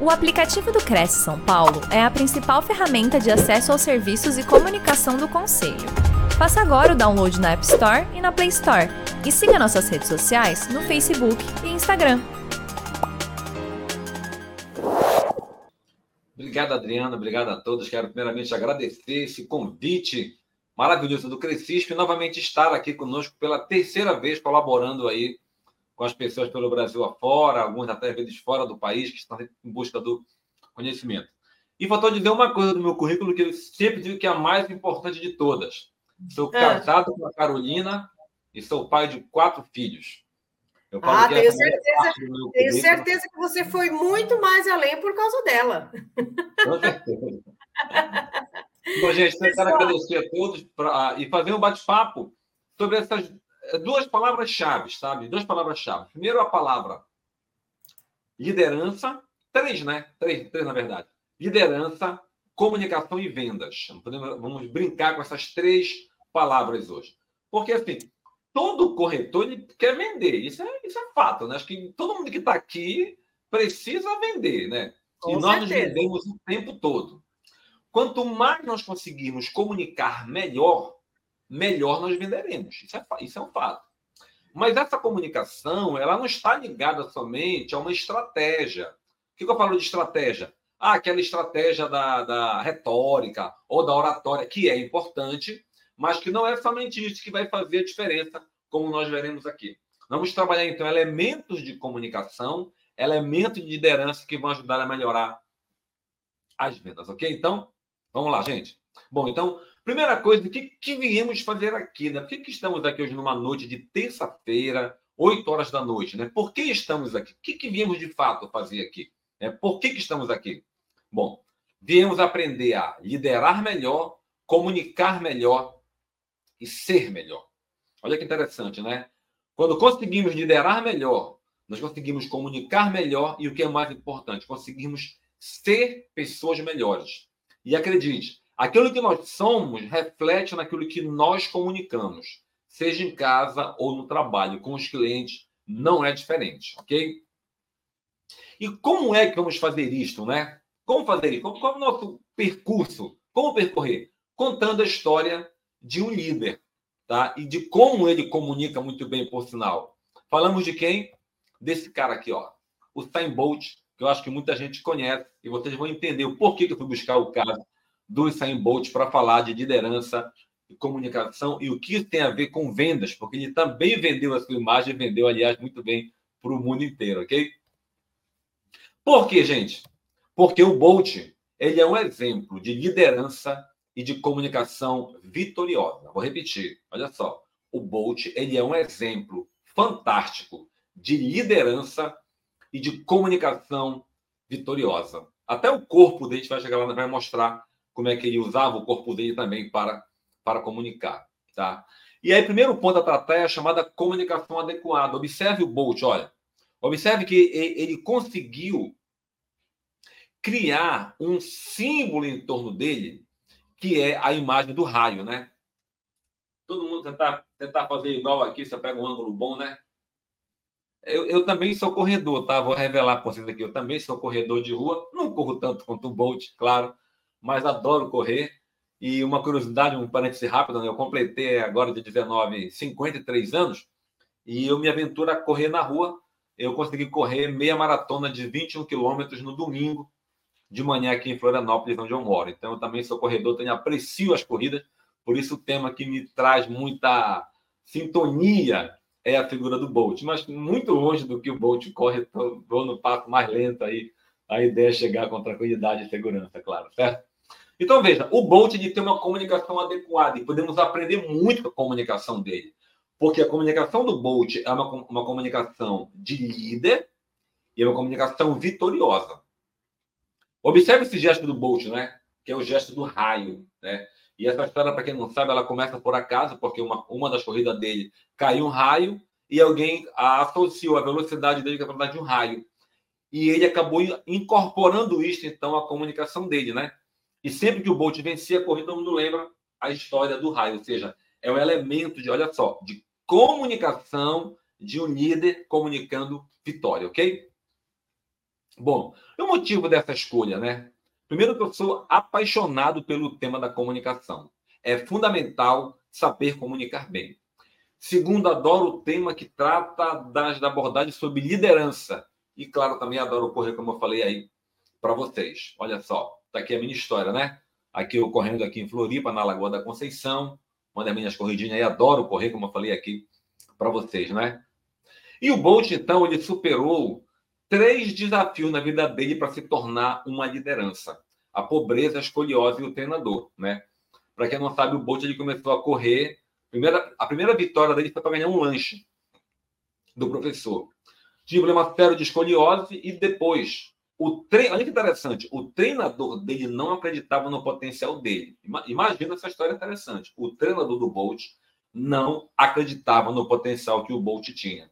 O aplicativo do Cresce São Paulo é a principal ferramenta de acesso aos serviços e comunicação do Conselho. Faça agora o download na App Store e na Play Store. E siga nossas redes sociais no Facebook e Instagram. Obrigado, Adriana. Obrigado a todos. Quero primeiramente agradecer esse convite maravilhoso do Crescisp e novamente estar aqui conosco pela terceira vez colaborando aí com as pessoas pelo Brasil afora, alguns até vezes fora do país, que estão em busca do conhecimento. E faltou dizer uma coisa do meu currículo que eu sempre digo que é a mais importante de todas. Sou é. casado com a Carolina e sou pai de quatro filhos. Eu ah, tenho certeza, tenho certeza que você foi muito mais além por causa dela. Com certeza. Bom, gente, quero agradecer a todos pra, e fazer um bate-papo sobre essas duas palavras-chave, sabe? Duas palavras-chave. Primeiro, a palavra liderança. Três, né? Três, três na verdade. Liderança, comunicação e vendas. Vamos brincar com essas três palavras hoje. Porque, assim, todo corretor ele quer vender. Isso é, isso é fato, né? Acho que todo mundo que está aqui precisa vender, né? Com e nós nos vendemos o tempo todo. Quanto mais nós conseguirmos comunicar melhor, melhor nós venderemos. Isso é, isso é um fato. Mas essa comunicação, ela não está ligada somente a uma estratégia. O que, eu falo de estratégia? Ah, aquela estratégia da, da retórica ou da oratória, que é importante, mas que não é somente isso que vai fazer a diferença, como nós veremos aqui. Vamos trabalhar, então, elementos de comunicação, elementos de liderança que vão ajudar a melhorar as vendas, ok? Então, vamos lá, gente. Bom, então, Primeira coisa, o que, que viemos fazer aqui? Né? Por que, que estamos aqui hoje numa noite de terça-feira, 8 horas da noite? Né? Por que estamos aqui? O que, que viemos de fato fazer aqui? É, por que, que estamos aqui? Bom, viemos aprender a liderar melhor, comunicar melhor e ser melhor. Olha que interessante, né? Quando conseguimos liderar melhor, nós conseguimos comunicar melhor e o que é mais importante, conseguimos ser pessoas melhores. E acredite, Aquilo que nós somos reflete naquilo que nós comunicamos, seja em casa ou no trabalho, com os clientes, não é diferente, ok? E como é que vamos fazer isto, né? Como fazer isso? Qual é o nosso percurso? Como percorrer? Contando a história de um líder, tá? E de como ele comunica muito bem, por sinal. Falamos de quem? Desse cara aqui, ó. O Sam Bolt, que eu acho que muita gente conhece, e vocês vão entender o porquê que eu fui buscar o caso do Usain Bolt para falar de liderança e comunicação e o que tem a ver com vendas, porque ele também vendeu a sua imagem, vendeu, aliás, muito bem para o mundo inteiro, ok? Por quê, gente? Porque o Bolt ele é um exemplo de liderança e de comunicação vitoriosa. Vou repetir, olha só. O Bolt ele é um exemplo fantástico de liderança e de comunicação vitoriosa. Até o corpo dele vai chegar lá vai mostrar como é que ele usava o corpo dele também para, para comunicar. Tá? E aí, primeiro ponto a tratar é a chamada comunicação adequada. Observe o Bolt, olha. Observe que ele conseguiu criar um símbolo em torno dele, que é a imagem do raio, né? Todo mundo tentar, tentar fazer igual aqui, você pega um ângulo bom, né? Eu, eu também sou corredor, tá? Vou revelar para vocês aqui. Eu também sou corredor de rua. Não corro tanto quanto o Bolt, claro, mas adoro correr. E uma curiosidade, um parêntese rápido, né? eu completei agora de 19, 53 anos, e eu me aventuro a correr na rua. Eu consegui correr meia maratona de 21 quilômetros no domingo de manhã aqui em Florianópolis, onde eu moro. Então, eu também sou corredor, tenho aprecio as corridas, por isso o tema que me traz muita sintonia é a figura do Bolt, mas muito longe do que o Bolt corre, estou no passo mais lento aí. A ideia é chegar com tranquilidade e segurança, claro, certo? Então, veja, o Bolt de ter uma comunicação adequada e podemos aprender muito com a comunicação dele. Porque a comunicação do Bolt é uma, uma comunicação de líder e é uma comunicação vitoriosa. Observe esse gesto do Bolt, né? Que é o gesto do raio, né? E essa história, para quem não sabe, ela começa por acaso, porque uma, uma das corridas dele caiu um raio e alguém associou a velocidade dele com a velocidade de um raio. E ele acabou incorporando isso, então, à comunicação dele, né? E sempre que o Bolt vencia a corrida, todo mundo lembra a história do raio, ou seja, é um elemento de, olha só, de comunicação de um líder comunicando vitória, ok? Bom, o motivo dessa escolha, né? Primeiro que eu sou apaixonado pelo tema da comunicação. É fundamental saber comunicar bem. Segundo, adoro o tema que trata das, da abordagem sobre liderança. E, claro, também adoro correr, como eu falei aí para vocês. Olha só, tá aqui a minha história, né? Aqui eu correndo aqui em Floripa, na Lagoa da Conceição. Uma das minhas corridinhas aí, adoro correr, como eu falei aqui para vocês, né? E o Bolt, então, ele superou três desafios na vida dele para se tornar uma liderança: a pobreza, a escoliose e o treinador, né? Para quem não sabe, o Bolt ele começou a correr. Primeira, a primeira vitória dele foi para ganhar um lanche do professor. Tinha problema sério de escoliose e depois o tre... Olha que interessante, o treinador dele não acreditava no potencial dele. Imagina essa história interessante. O treinador do Bolt não acreditava no potencial que o Bolt tinha.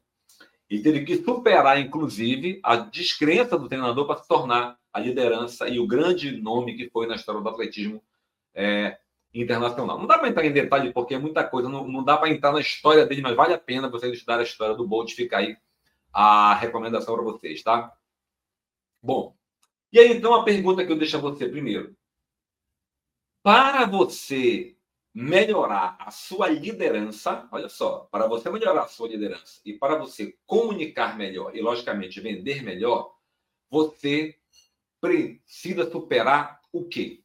E teve que superar, inclusive, a descrença do treinador para se tornar a liderança e o grande nome que foi na história do atletismo é, internacional. Não dá para entrar em detalhe, porque é muita coisa, não, não dá para entrar na história dele, mas vale a pena vocês estudar a história do Bolt. Fica aí a recomendação para vocês, tá? Bom, e aí então a pergunta que eu deixo a você primeiro. Para você melhorar a sua liderança, olha só, para você melhorar a sua liderança e para você comunicar melhor e, logicamente, vender melhor, você precisa superar o quê?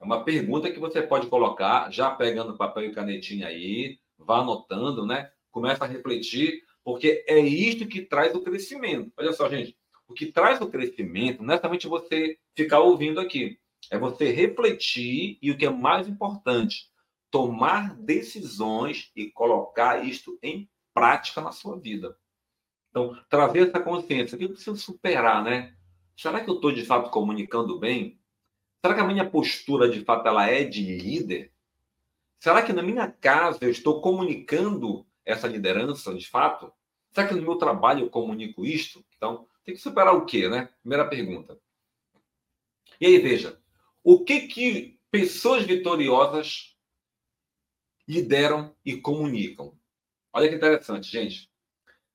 É uma pergunta que você pode colocar, já pegando papel e canetinha aí, vá anotando, né? Começa a refletir, porque é isto que traz o crescimento. Olha só, gente, o que traz o crescimento não é somente você ficar ouvindo aqui, é você refletir e o que é mais importante, tomar decisões e colocar isto em prática na sua vida. Então, trazer essa consciência, que eu preciso superar, né? Será que eu estou de fato comunicando bem? Será que a minha postura de fato ela é de líder? Será que na minha casa eu estou comunicando essa liderança de fato? Será que no meu trabalho eu comunico isto? Então, tem que superar o quê, né? Primeira pergunta. E aí, veja, o que que pessoas vitoriosas lideram e comunicam. Olha que interessante, gente.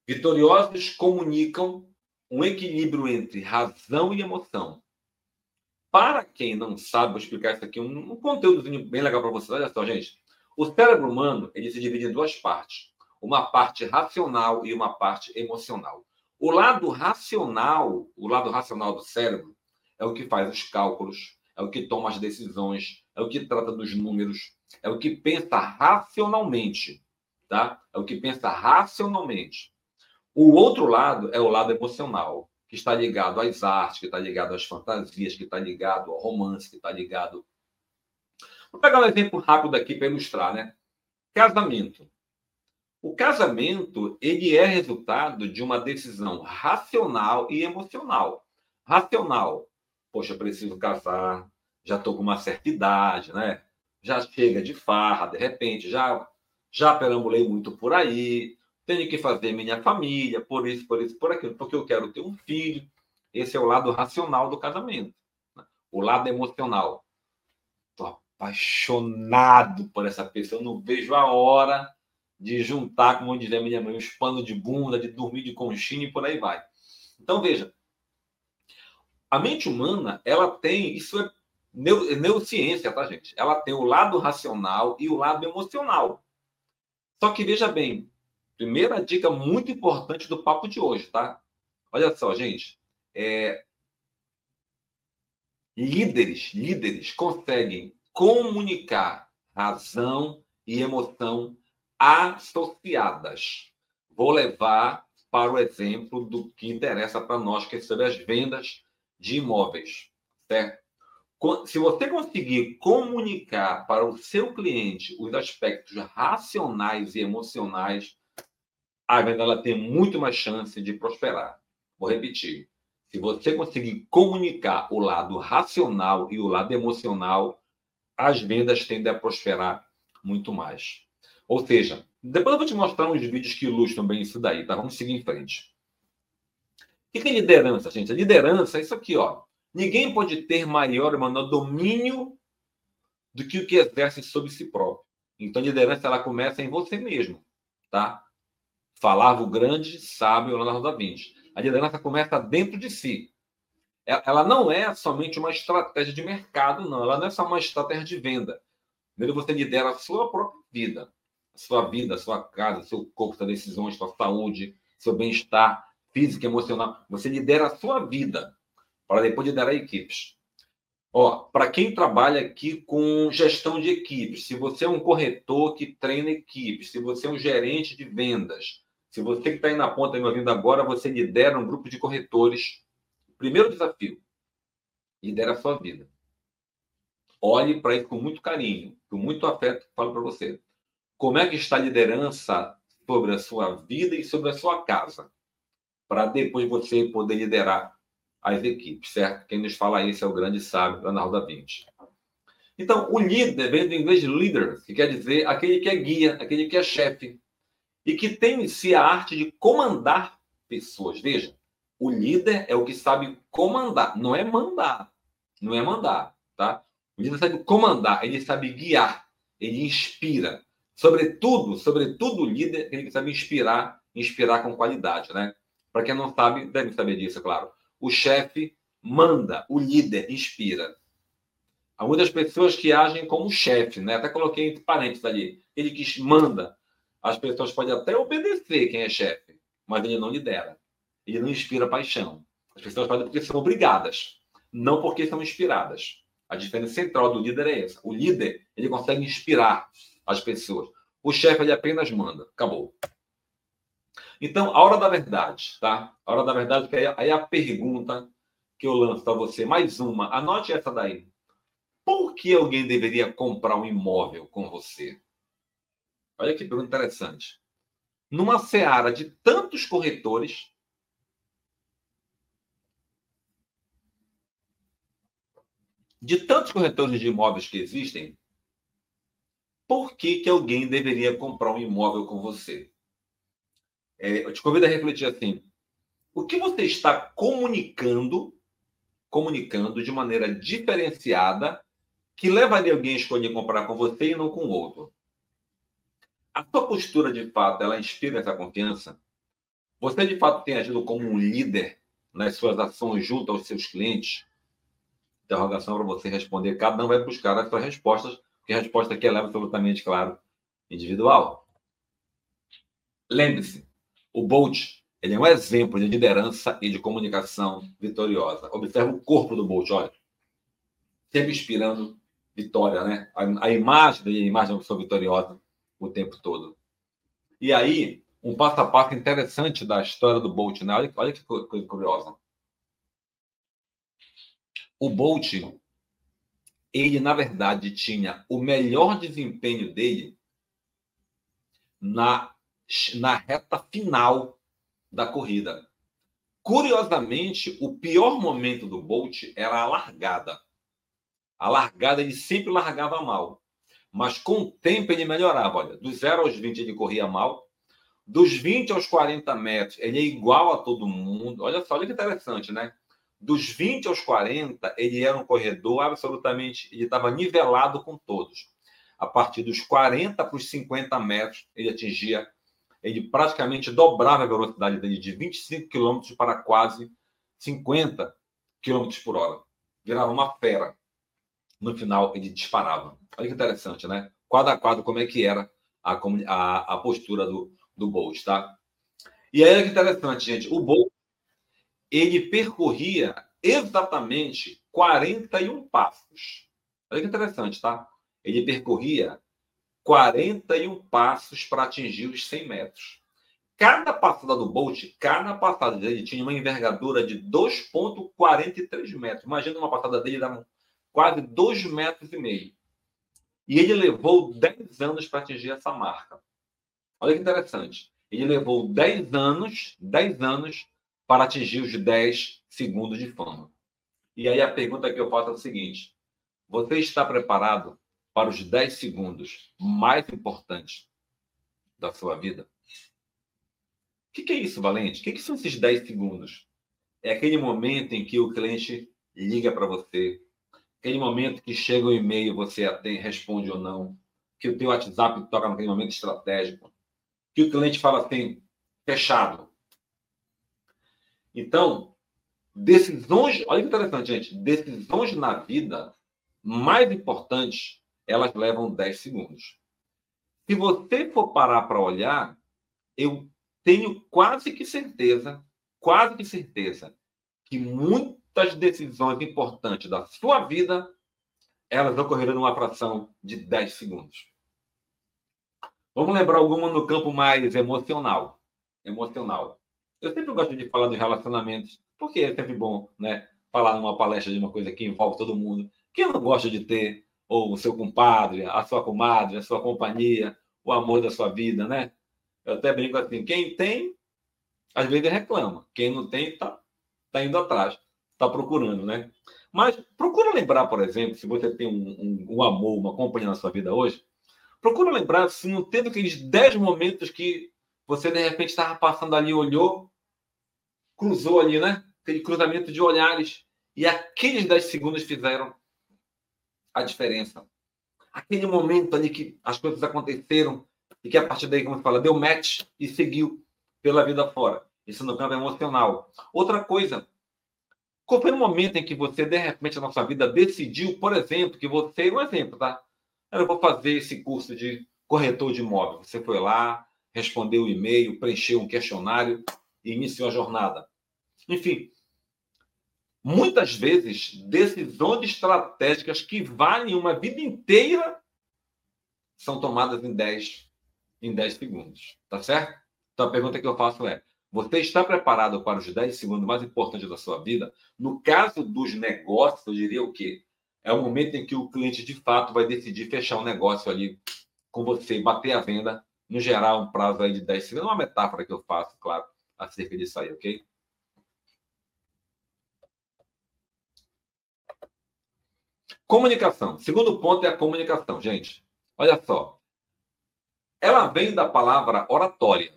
Vitoriosos comunicam um equilíbrio entre razão e emoção. Para quem não sabe, vou explicar isso aqui, um, um conteúdo bem legal para vocês. Olha só, gente. O cérebro humano ele se divide em duas partes. Uma parte racional e uma parte emocional. O lado racional, o lado racional do cérebro, é o que faz os cálculos, é o que toma as decisões, é o que trata dos números, é o que pensa racionalmente, tá? É o que pensa racionalmente. O outro lado é o lado emocional, que está ligado às artes, que está ligado às fantasias, que está ligado ao romance, que está ligado. Vou pegar um exemplo rápido aqui para ilustrar, né? Casamento. O casamento ele é resultado de uma decisão racional e emocional. Racional, poxa, preciso casar, já estou com uma certa idade, né? já chega de farra, de repente, já, já perambulei muito por aí, tenho que fazer minha família, por isso, por isso, por aquilo, porque eu quero ter um filho. Esse é o lado racional do casamento. Né? O lado emocional. Estou apaixonado por essa pessoa, eu não vejo a hora de juntar, como dizia minha mãe, os panos de bunda, de dormir de conchinha e por aí vai. Então, veja, a mente humana, ela tem, isso é Neu, neurociência, tá, gente? Ela tem o lado racional e o lado emocional. Só que veja bem, primeira dica muito importante do papo de hoje, tá? Olha só, gente. É... Líderes, líderes conseguem comunicar razão e emoção associadas. Vou levar para o exemplo do que interessa para nós, que é sobre as vendas de imóveis, certo? se você conseguir comunicar para o seu cliente os aspectos racionais e emocionais, a venda ela tem muito mais chance de prosperar. Vou repetir. Se você conseguir comunicar o lado racional e o lado emocional, as vendas tendem a prosperar muito mais. Ou seja, depois eu vou te mostrar uns vídeos que ilustram bem isso daí, tá? Vamos seguir em frente. O que é liderança, gente? A liderança é isso aqui, ó. Ninguém pode ter maior ou menor domínio do que o que exerce sobre si próprio. Então, a liderança ela começa em você mesmo, tá? Falava o grande sábio Leonardo da Vinci. A liderança começa dentro de si. ela não é somente uma estratégia de mercado, não. Ela não é só uma estratégia de venda. Primeiro você lidera a sua própria vida, a sua vida, a sua casa, seu corpo, suas decisões, sua saúde, seu bem-estar físico, emocional. Você lidera a sua vida para depois liderar equipes. Ó, para quem trabalha aqui com gestão de equipes, se você é um corretor que treina equipes, se você é um gerente de vendas, se você que está aí na ponta me ouvindo agora, você lidera um grupo de corretores. Primeiro desafio, lidera a sua vida. Olhe para isso com muito carinho, com muito afeto, falo para você. Como é que está a liderança sobre a sua vida e sobre a sua casa? Para depois você poder liderar as equipes, certo? Quem nos fala isso é o grande sábio Leonardo da Vinci. Então, o líder vem do inglês leader, que quer dizer aquele que é guia, aquele que é chefe, e que tem em si a arte de comandar pessoas. Veja, o líder é o que sabe comandar, não é mandar, não é mandar, tá? O líder sabe comandar, ele sabe guiar, ele inspira. Sobretudo, sobretudo o líder, ele que sabe inspirar, inspirar com qualidade, né? Para quem não sabe, deve saber disso, claro. O chefe manda, o líder inspira. Há muitas pessoas que agem como chefe, né? Até coloquei entre parênteses ali. Ele que manda. As pessoas podem até obedecer quem é chefe, mas ele não lidera. Ele não inspira paixão. As pessoas podem porque são obrigadas, não porque são inspiradas. A diferença central do líder é essa. O líder, ele consegue inspirar as pessoas. O chefe, ele apenas manda. Acabou. Então, a hora da verdade, tá? A hora da verdade, que aí é a pergunta que eu lanço para você. Mais uma, anote essa daí. Por que alguém deveria comprar um imóvel com você? Olha que pergunta interessante. Numa seara de tantos corretores, de tantos corretores de imóveis que existem, por que, que alguém deveria comprar um imóvel com você? É, eu te convido a refletir assim: o que você está comunicando, comunicando de maneira diferenciada, que levaria alguém a escolher comprar com você e não com outro? A sua postura, de fato, ela inspira essa confiança? Você, de fato, tem agido como um líder nas suas ações junto aos seus clientes? Interrogação para você responder. Cada um vai buscar as suas respostas, porque a resposta aqui é absolutamente, claro, individual. Lembre-se, o Bolt ele é um exemplo de liderança e de comunicação vitoriosa. Observe o corpo do Bolt, olha. Sempre inspirando vitória, né? A, a imagem dele, a imagem de uma pessoa vitoriosa o tempo todo. E aí, um passo a passo interessante da história do Bolt, né? Olha, olha que coisa curiosa. O Bolt, ele, na verdade, tinha o melhor desempenho dele na na reta final da corrida. Curiosamente, o pior momento do Bolt era a largada. A largada ele sempre largava mal, mas com o tempo ele melhorava. Olha, dos 0 aos 20 ele corria mal, dos 20 aos 40 metros ele é igual a todo mundo. Olha só, olha que interessante, né? Dos 20 aos 40 ele era um corredor absolutamente, ele estava nivelado com todos. A partir dos 40 para os 50 metros ele atingia ele praticamente dobrava a velocidade dele de 25 km para quase 50 km por hora. Virava uma fera. No final, ele disparava. Olha que interessante, né? Quadro a quadro, como é que era a, a, a postura do, do Bolt, tá? E aí, que interessante, gente. O Bolt, ele percorria exatamente 41 passos. Olha que interessante, tá? Ele percorria 41 passos para atingir os 100 metros. Cada passada do Bolt, cada passada dele tinha uma envergadura de 2,43 metros. Imagina uma passada dele dava quase 2 metros e meio. E ele levou 10 anos para atingir essa marca. Olha que interessante. Ele levou 10 anos, 10 anos para atingir os 10 segundos de fama. E aí a pergunta que eu faço é o seguinte: você está preparado para os 10 segundos mais importantes da sua vida? O que, que é isso, Valente? O que, que são esses 10 segundos? É aquele momento em que o cliente liga para você, aquele momento que chega o e-mail, você responde ou não, que o teu WhatsApp toca naquele momento estratégico, que o cliente fala assim, fechado. Então, Decisões, olha que interessante, gente. Decisões na vida mais importantes, elas levam 10 segundos. Se você for parar para olhar, eu tenho quase que certeza, quase que certeza, que muitas decisões importantes da sua vida, elas ocorreram numa fração de 10 segundos. Vamos lembrar alguma no campo mais emocional. Emocional. Eu sempre gosto de falar dos relacionamentos, porque é sempre bom, né? Falar numa palestra de uma coisa que envolve todo mundo. Quem não gosta de ter ou o seu compadre, a sua comadre, a sua companhia, o amor da sua vida, né? Eu até brinco assim, quem tem, às vezes reclama. Quem não tem, tá, tá indo atrás, tá procurando, né? Mas procura lembrar, por exemplo, se você tem um, um, um amor, uma companhia na sua vida hoje, procura lembrar se não teve aqueles 10 momentos que você de repente estava passando ali, olhou, cruzou ali, né? Aquele cruzamento de olhares. E aqueles 10 segundos fizeram a diferença. Aquele momento ali que as coisas aconteceram e que a partir daí, como se fala, deu match e seguiu pela vida fora. Isso no campo emocional. Outra coisa, qual foi o momento em que você, de repente, na sua vida, decidiu, por exemplo, que você, um exemplo, tá? Eu vou fazer esse curso de corretor de imóvel. Você foi lá, respondeu o e-mail, preencheu um questionário e iniciou a jornada. Enfim, muitas vezes, decisões estratégicas que valem uma vida inteira são tomadas em 10, em 10 segundos. Tá certo? Então a pergunta que eu faço é: você está preparado para os 10 segundos mais importantes da sua vida? No caso dos negócios, eu diria o quê? É o momento em que o cliente de fato vai decidir fechar um negócio ali com você, bater a venda, no geral, um prazo aí de 10 segundos. É uma metáfora que eu faço, claro, acerca disso aí, ok? Comunicação. Segundo ponto é a comunicação, gente. Olha só. Ela vem da palavra oratória.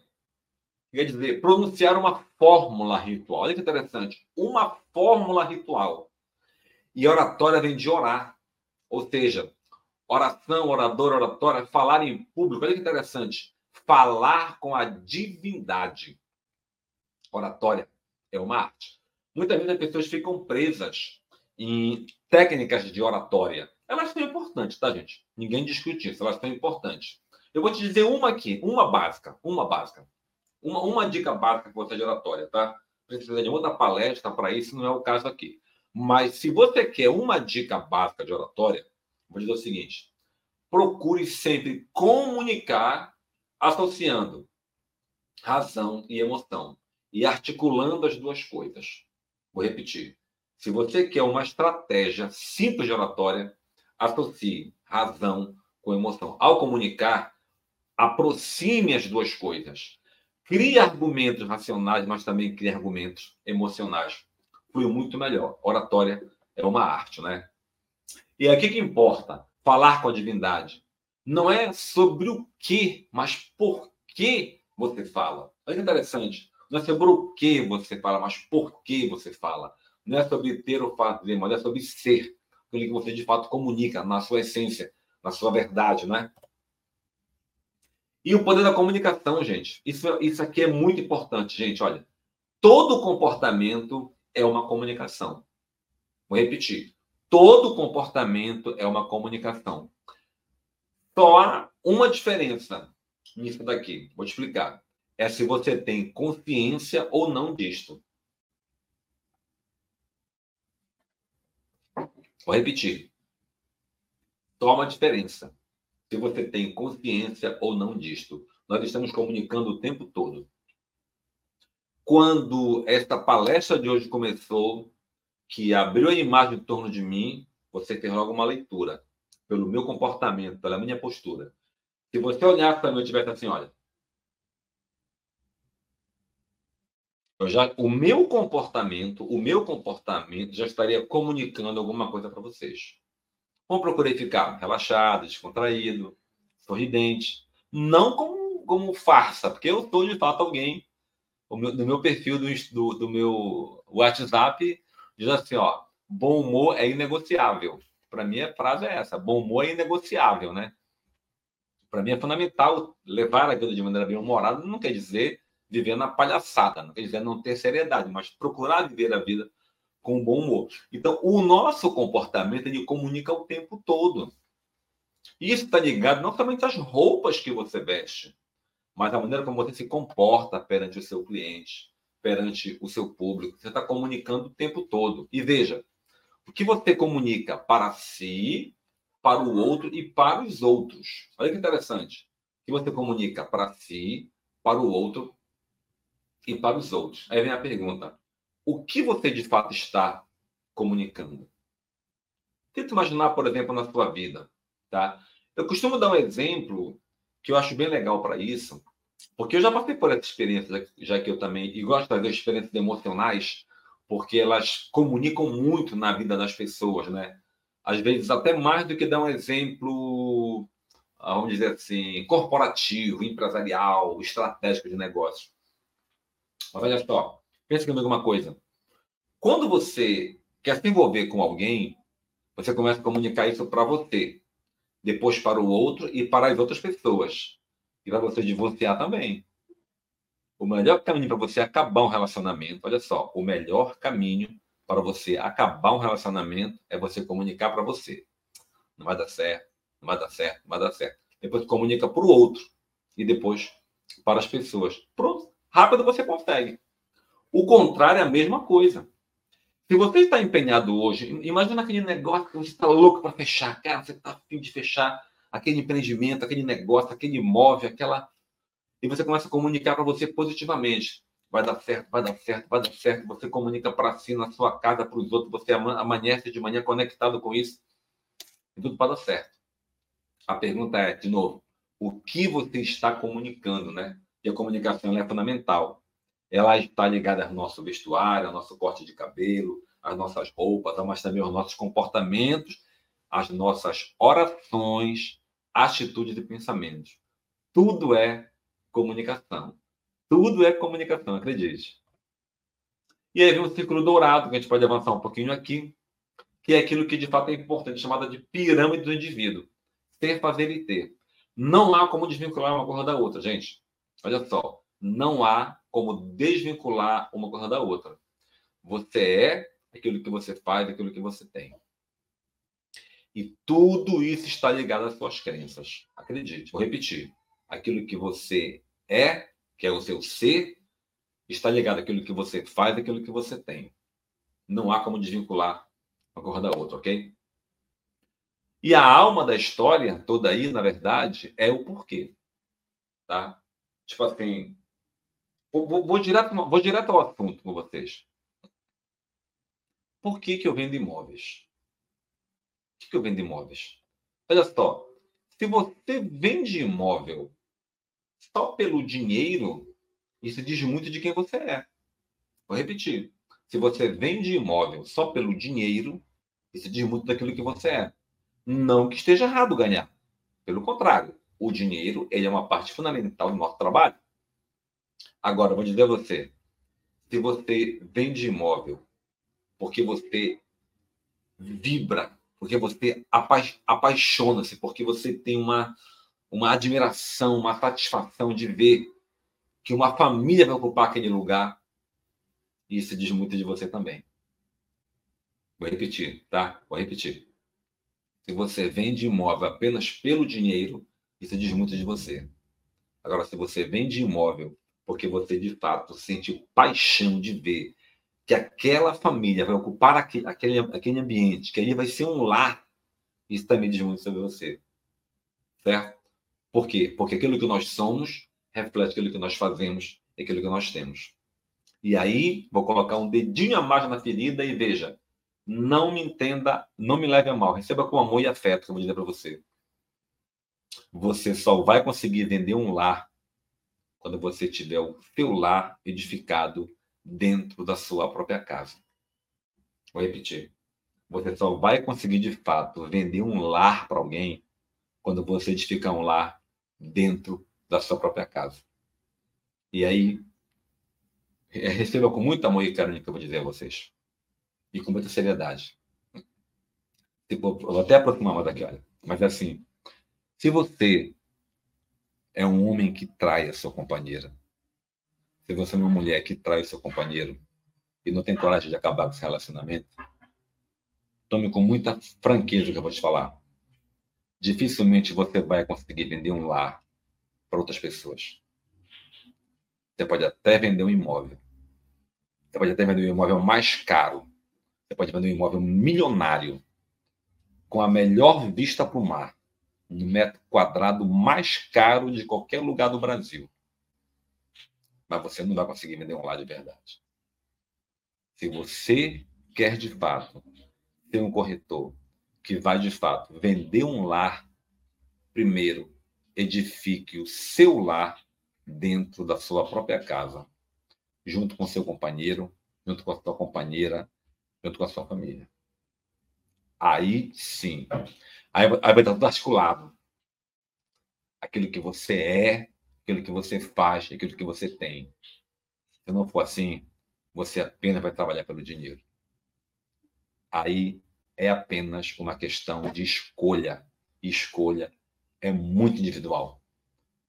Quer dizer, pronunciar uma fórmula ritual. Olha que interessante. Uma fórmula ritual. E oratória vem de orar. Ou seja, oração, orador, oratória, falar em público. Olha que interessante. Falar com a divindade. Oratória é uma arte. Muitas vezes as pessoas ficam presas em técnicas de oratória. Elas são importantes, tá, gente? Ninguém discute isso, elas são importantes. Eu vou te dizer uma aqui, uma básica, uma básica. Uma, uma dica básica que você de oratória, tá? Precisa de outra palestra para isso, não é o caso aqui. Mas se você quer uma dica básica de oratória, vou dizer o seguinte: procure sempre comunicar associando razão e emoção e articulando as duas coisas. Vou repetir. Se você quer uma estratégia simples de oratória, associe razão com emoção. Ao comunicar, aproxime as duas coisas. Crie argumentos racionais, mas também crie argumentos emocionais. Foi muito melhor. Oratória é uma arte, né? E aqui que importa falar com a divindade. Não é sobre o que, mas por que você fala. Olha que interessante. Não é sobre o que você fala, mas por que você fala. Não é sobre ter ou fazer, mas é sobre ser. Aquilo que você de fato comunica na sua essência, na sua verdade, né? E o poder da comunicação, gente. Isso, isso aqui é muito importante, gente. Olha, todo comportamento é uma comunicação. Vou repetir. Todo comportamento é uma comunicação. Só há uma diferença nisso daqui. Vou te explicar. É se você tem consciência ou não disto. Vou repetir. Toma diferença. Se você tem consciência ou não disto. Nós estamos comunicando o tempo todo. Quando esta palestra de hoje começou, que abriu a imagem em torno de mim, você tem logo uma leitura. Pelo meu comportamento, pela minha postura. Se você olhar para mim e tivesse assim, olha, Eu já, o meu comportamento, o meu comportamento já estaria comunicando alguma coisa para vocês. Como procurei ficar relaxado, descontraído, sorridente, não como, como farsa, porque eu sou de fato alguém. Meu, no meu perfil do, do, do meu WhatsApp diz assim, ó, bom humor é inegociável. Para mim a frase é essa, bom humor é inegociável, né? Para mim é fundamental levar a vida de maneira bem humorada, não quer dizer viver na palhaçada, não quer dizer não ter seriedade, mas procurar viver a vida com bom humor. Então, o nosso comportamento ele comunica o tempo todo. Isso está ligado não somente às roupas que você veste, mas à maneira como você se comporta perante o seu cliente, perante o seu público. Você está comunicando o tempo todo. E veja, o que você comunica para si, para o outro e para os outros. Olha que interessante. O que você comunica para si, para o outro e para os outros. Aí vem a pergunta: o que você de fato está comunicando? Tenta imaginar, por exemplo, na sua vida, tá? Eu costumo dar um exemplo que eu acho bem legal para isso, porque eu já passei por essa experiência, já que eu também e gosto de fazer experiências emocionais, porque elas comunicam muito na vida das pessoas, né? Às vezes até mais do que dar um exemplo, vamos dizer assim, corporativo, empresarial, estratégico de negócio. Mas olha só, pensa comigo uma coisa. Quando você quer se envolver com alguém, você começa a comunicar isso para você, depois para o outro e para as outras pessoas. E para você divorciar também. O melhor caminho para você acabar um relacionamento, olha só, o melhor caminho para você acabar um relacionamento é você comunicar para você. Não vai dar certo, não vai dar certo, não vai dar certo. Depois comunica para o outro e depois para as pessoas. Pronto, rápido você consegue. O contrário é a mesma coisa. Se você está empenhado hoje, imagina aquele negócio que você está louco para fechar, cara, você está afim de fechar aquele empreendimento, aquele negócio, aquele imóvel, aquela. E você começa a comunicar para você positivamente. Vai dar certo, vai dar certo, vai dar certo. Você comunica para si, na sua casa, para os outros. Você amanhece de manhã conectado com isso. E tudo vai dar certo. A pergunta é, de novo, o que você está comunicando, né? E a comunicação é fundamental. Ela está ligada ao nosso vestuário, ao nosso corte de cabelo, às nossas roupas, mas também aos nossos comportamentos, às nossas orações, atitudes e pensamentos. Tudo é comunicação. Tudo é comunicação, acredite. E aí vem um ciclo dourado, que a gente pode avançar um pouquinho aqui, que é aquilo que de fato é importante, chamada de pirâmide do indivíduo. Ter, fazer e ter. Não há como desvincular uma coisa da outra, gente. Olha só, não há como desvincular uma coisa da outra. Você é aquilo que você faz, aquilo que você tem. E tudo isso está ligado às suas crenças. Acredite, vou repetir. Aquilo que você é, que é o seu ser, está ligado àquilo que você faz, àquilo que você tem. Não há como desvincular uma coisa da outra, ok? E a alma da história toda aí, na verdade, é o porquê. Tá? Tipo assim, vou, vou, vou, direto, vou direto ao assunto com vocês. Por que, que eu vendo imóveis? Por que, que eu vendo imóveis? Olha só, se você vende imóvel só pelo dinheiro, isso diz muito de quem você é. Vou repetir. Se você vende imóvel só pelo dinheiro, isso diz muito daquilo que você é. Não que esteja errado ganhar. Pelo contrário, o dinheiro ele é uma parte fundamental do nosso trabalho. Agora, vou dizer a você, se você vende imóvel porque você vibra, porque você apa apaixona-se, porque você tem uma, uma admiração, uma satisfação de ver que uma família vai ocupar aquele lugar, isso diz muito de você também. Vou repetir, tá? Vou repetir. Se você vende imóvel apenas pelo dinheiro, isso diz muito de você. Agora, se você vende imóvel porque você de fato sente paixão de ver que aquela família vai ocupar aquele, aquele, aquele ambiente, que ali vai ser um lar, isso também diz muito sobre você. Certo? Por quê? Porque aquilo que nós somos reflete aquilo que nós fazemos e aquilo que nós temos. E aí, vou colocar um dedinho a mais na ferida e veja, não me entenda, não me leve a mal, receba com amor e afeto, que eu vou dizer para você. Você só vai conseguir vender um lar quando você tiver o seu lar edificado dentro da sua própria casa. Vou repetir. Você só vai conseguir de fato vender um lar para alguém quando você edificar um lar dentro da sua própria casa. E aí, é, receba com muito amor e carinho que eu vou dizer a vocês. E com muita seriedade. Eu vou até aproximar mais daqui, olha. Mas assim, se você é um homem que trai a sua companheira, se você é uma mulher que trai o seu companheiro, e não tem coragem de acabar com esse relacionamento, tome com muita franqueza o que eu vou te falar. Dificilmente você vai conseguir vender um lar para outras pessoas. Você pode até vender um imóvel. Você pode até vender um imóvel mais caro. Você pode vender um imóvel milionário, com a melhor vista para o mar, um metro quadrado mais caro de qualquer lugar do Brasil. Mas você não vai conseguir vender um lar de verdade. Se você quer de fato ter um corretor que vai de fato vender um lar, primeiro edifique o seu lar dentro da sua própria casa, junto com seu companheiro, junto com a sua companheira, junto com a sua família. Aí sim. Aí, aí vai estar tudo articulado. Aquilo que você é, aquilo que você faz, aquilo que você tem. Se não for assim, você apenas vai trabalhar pelo dinheiro. Aí é apenas uma questão de escolha. E escolha é muito individual.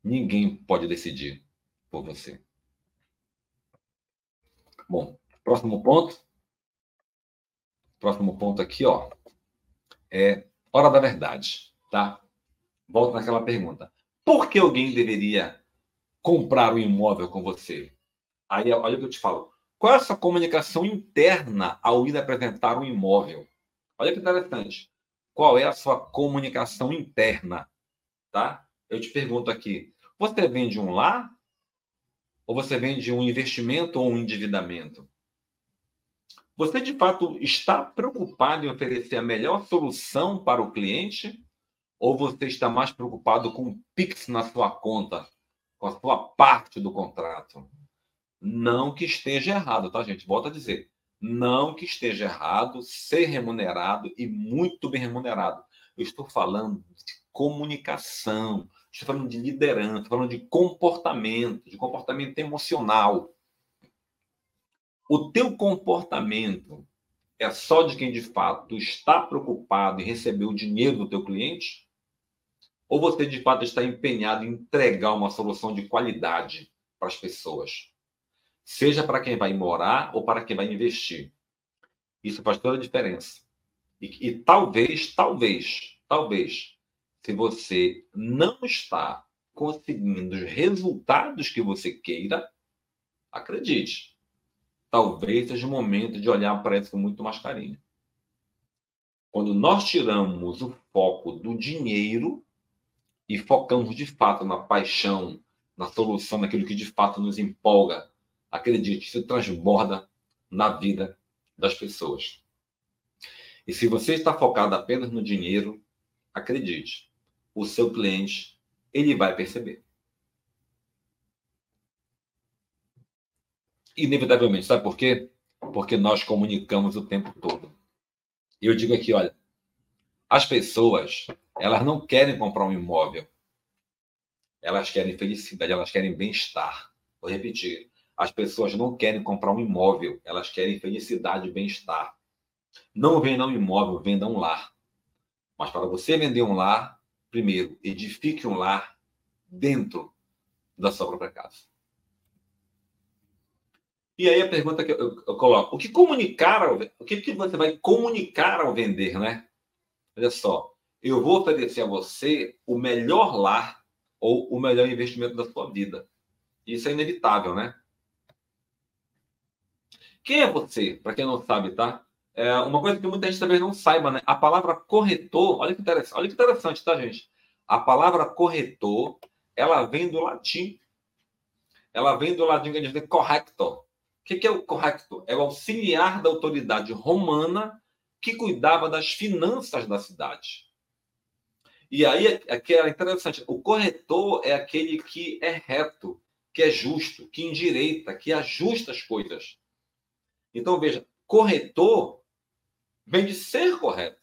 Ninguém pode decidir por você. Bom, próximo ponto. Próximo ponto aqui, ó, é hora da verdade, tá? Volto naquela pergunta. Por que alguém deveria comprar um imóvel com você? Aí, olha o que eu te falo. Qual é a sua comunicação interna ao ir apresentar um imóvel? Olha que interessante. Qual é a sua comunicação interna? Tá? Eu te pergunto aqui: você vende um lar? Ou você vende um investimento ou um endividamento? Você de fato está preocupado em oferecer a melhor solução para o cliente? Ou você está mais preocupado com o Pix na sua conta, com a sua parte do contrato? Não que esteja errado, tá, gente? Volto a dizer. Não que esteja errado ser remunerado e muito bem remunerado. Eu estou falando de comunicação, estou falando de liderança, estou falando de comportamento, de comportamento emocional. O teu comportamento é só de quem de fato está preocupado em receber o dinheiro do teu cliente? Ou você de fato está empenhado em entregar uma solução de qualidade para as pessoas? seja para quem vai morar ou para quem vai investir. Isso faz toda a diferença. E, e talvez, talvez, talvez, se você não está conseguindo os resultados que você queira, acredite, talvez seja o momento de olhar para isso com muito mais carinho. Quando nós tiramos o foco do dinheiro e focamos de fato na paixão, na solução, naquilo que de fato nos empolga, acredite, isso transborda na vida das pessoas. E se você está focado apenas no dinheiro, acredite, o seu cliente ele vai perceber. Inevitavelmente, sabe por quê? Porque nós comunicamos o tempo todo. E eu digo aqui, olha, as pessoas, elas não querem comprar um imóvel. Elas querem felicidade, elas querem bem-estar. Vou repetir. As pessoas não querem comprar um imóvel, elas querem felicidade e bem-estar. Não venda um imóvel, venda um lar. Mas para você vender um lar, primeiro, edifique um lar dentro da sua própria casa. E aí a pergunta que eu, eu, coloco: o que comunicar ao, o que, que você vai comunicar ao vender, né? Olha só, eu vou oferecer a você o melhor lar ou o melhor investimento da sua vida. Isso é inevitável, né? Quem é você? Para quem não sabe, tá? É uma coisa que muita gente talvez não saiba, né? A palavra corretor, olha que interessante, olha que interessante, tá, gente? A palavra corretor, ela vem do latim. Ela vem do latim que a corrector. O que é o corrector? É o auxiliar da autoridade romana que cuidava das finanças da cidade. E aí é que é interessante. O corretor é aquele que é reto, que é justo, que endireita, que ajusta as coisas. Então, veja, corretor vem de ser correto,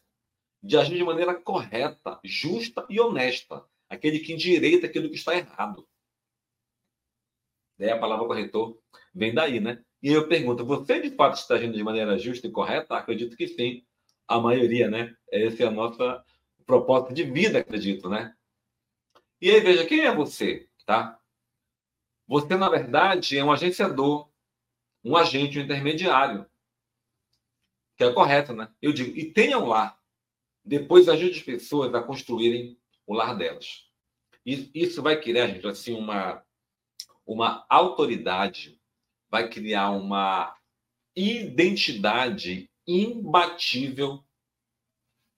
de agir de maneira correta, justa e honesta. Aquele que endireita aquilo que está errado. Daí a palavra corretor vem daí, né? E eu pergunto, você de fato está agindo de maneira justa e correta? Acredito que sim. A maioria, né? Esse é o nosso propósito de vida, acredito, né? E aí, veja, quem é você, tá? Você, na verdade, é um agenciador um agente, um intermediário. Que é correto, né? Eu digo, e tenham lá. Depois ajude as pessoas a construírem o lar delas. Isso vai criar, gente, assim, uma, uma autoridade, vai criar uma identidade imbatível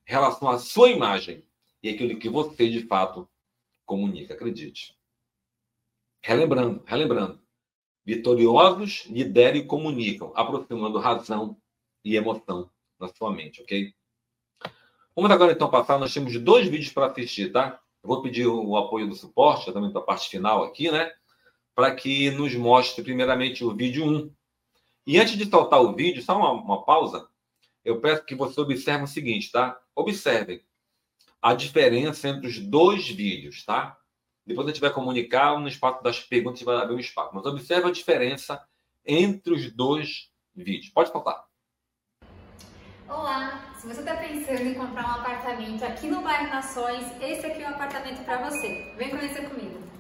em relação à sua imagem e aquilo que você de fato comunica, acredite. Relembrando, relembrando. Vitoriosos lideram e comunicam, aproximando razão e emoção na sua mente, ok? Vamos agora então passar. Nós temos dois vídeos para assistir, tá? Eu vou pedir o apoio do suporte, também da parte final aqui, né? Para que nos mostre primeiramente o vídeo 1. E antes de soltar o vídeo, só uma, uma pausa, eu peço que você observe o seguinte, tá? Observem a diferença entre os dois vídeos, tá? Depois a gente vai comunicar no espaço das perguntas, vai haver um espaço. Mas observe a diferença entre os dois vídeos. Pode faltar. Olá, se você está pensando em comprar um apartamento aqui no bairro Nações, esse aqui é o apartamento para você. Vem conhecer comigo.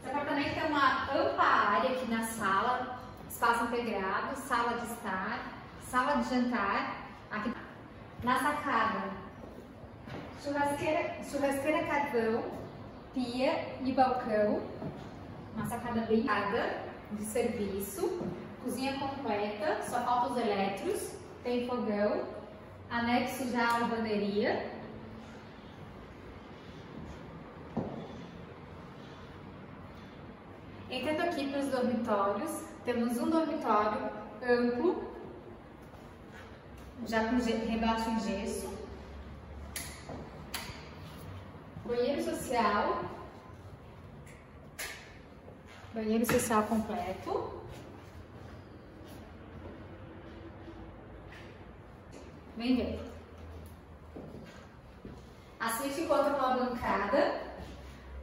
Esse apartamento tem uma ampla área aqui na sala, espaço integrado, sala de estar, sala de jantar, aqui na sacada, churrasqueira, churrasqueira carvão, pia e balcão, uma sacada bem larga de serviço, cozinha completa, só falta os elétricos, tem fogão, anexo já a lavanderia. Entrando aqui para os dormitórios, temos um dormitório amplo, já com rebaixo em gesso. Banheiro social. Banheiro social completo. Vem ver. Assim a gente encontra uma bancada,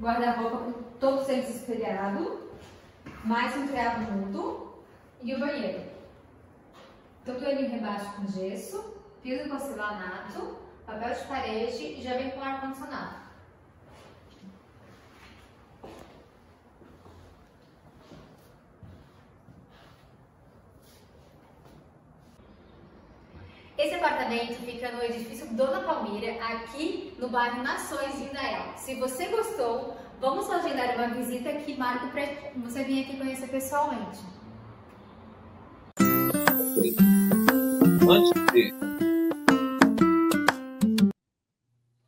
guarda-roupa com todos eles espelhado, mais um criado mudo e o banheiro. Tudo ele rebaixo com gesso, piso porcelanato, papel de parede e já vem com ar-condicionado. Esse apartamento fica no edifício Dona Palmira, aqui no bairro Nações de Indaial. Se você gostou, vamos agendar uma visita que marco para você vir aqui conhecer pessoalmente. Antes de...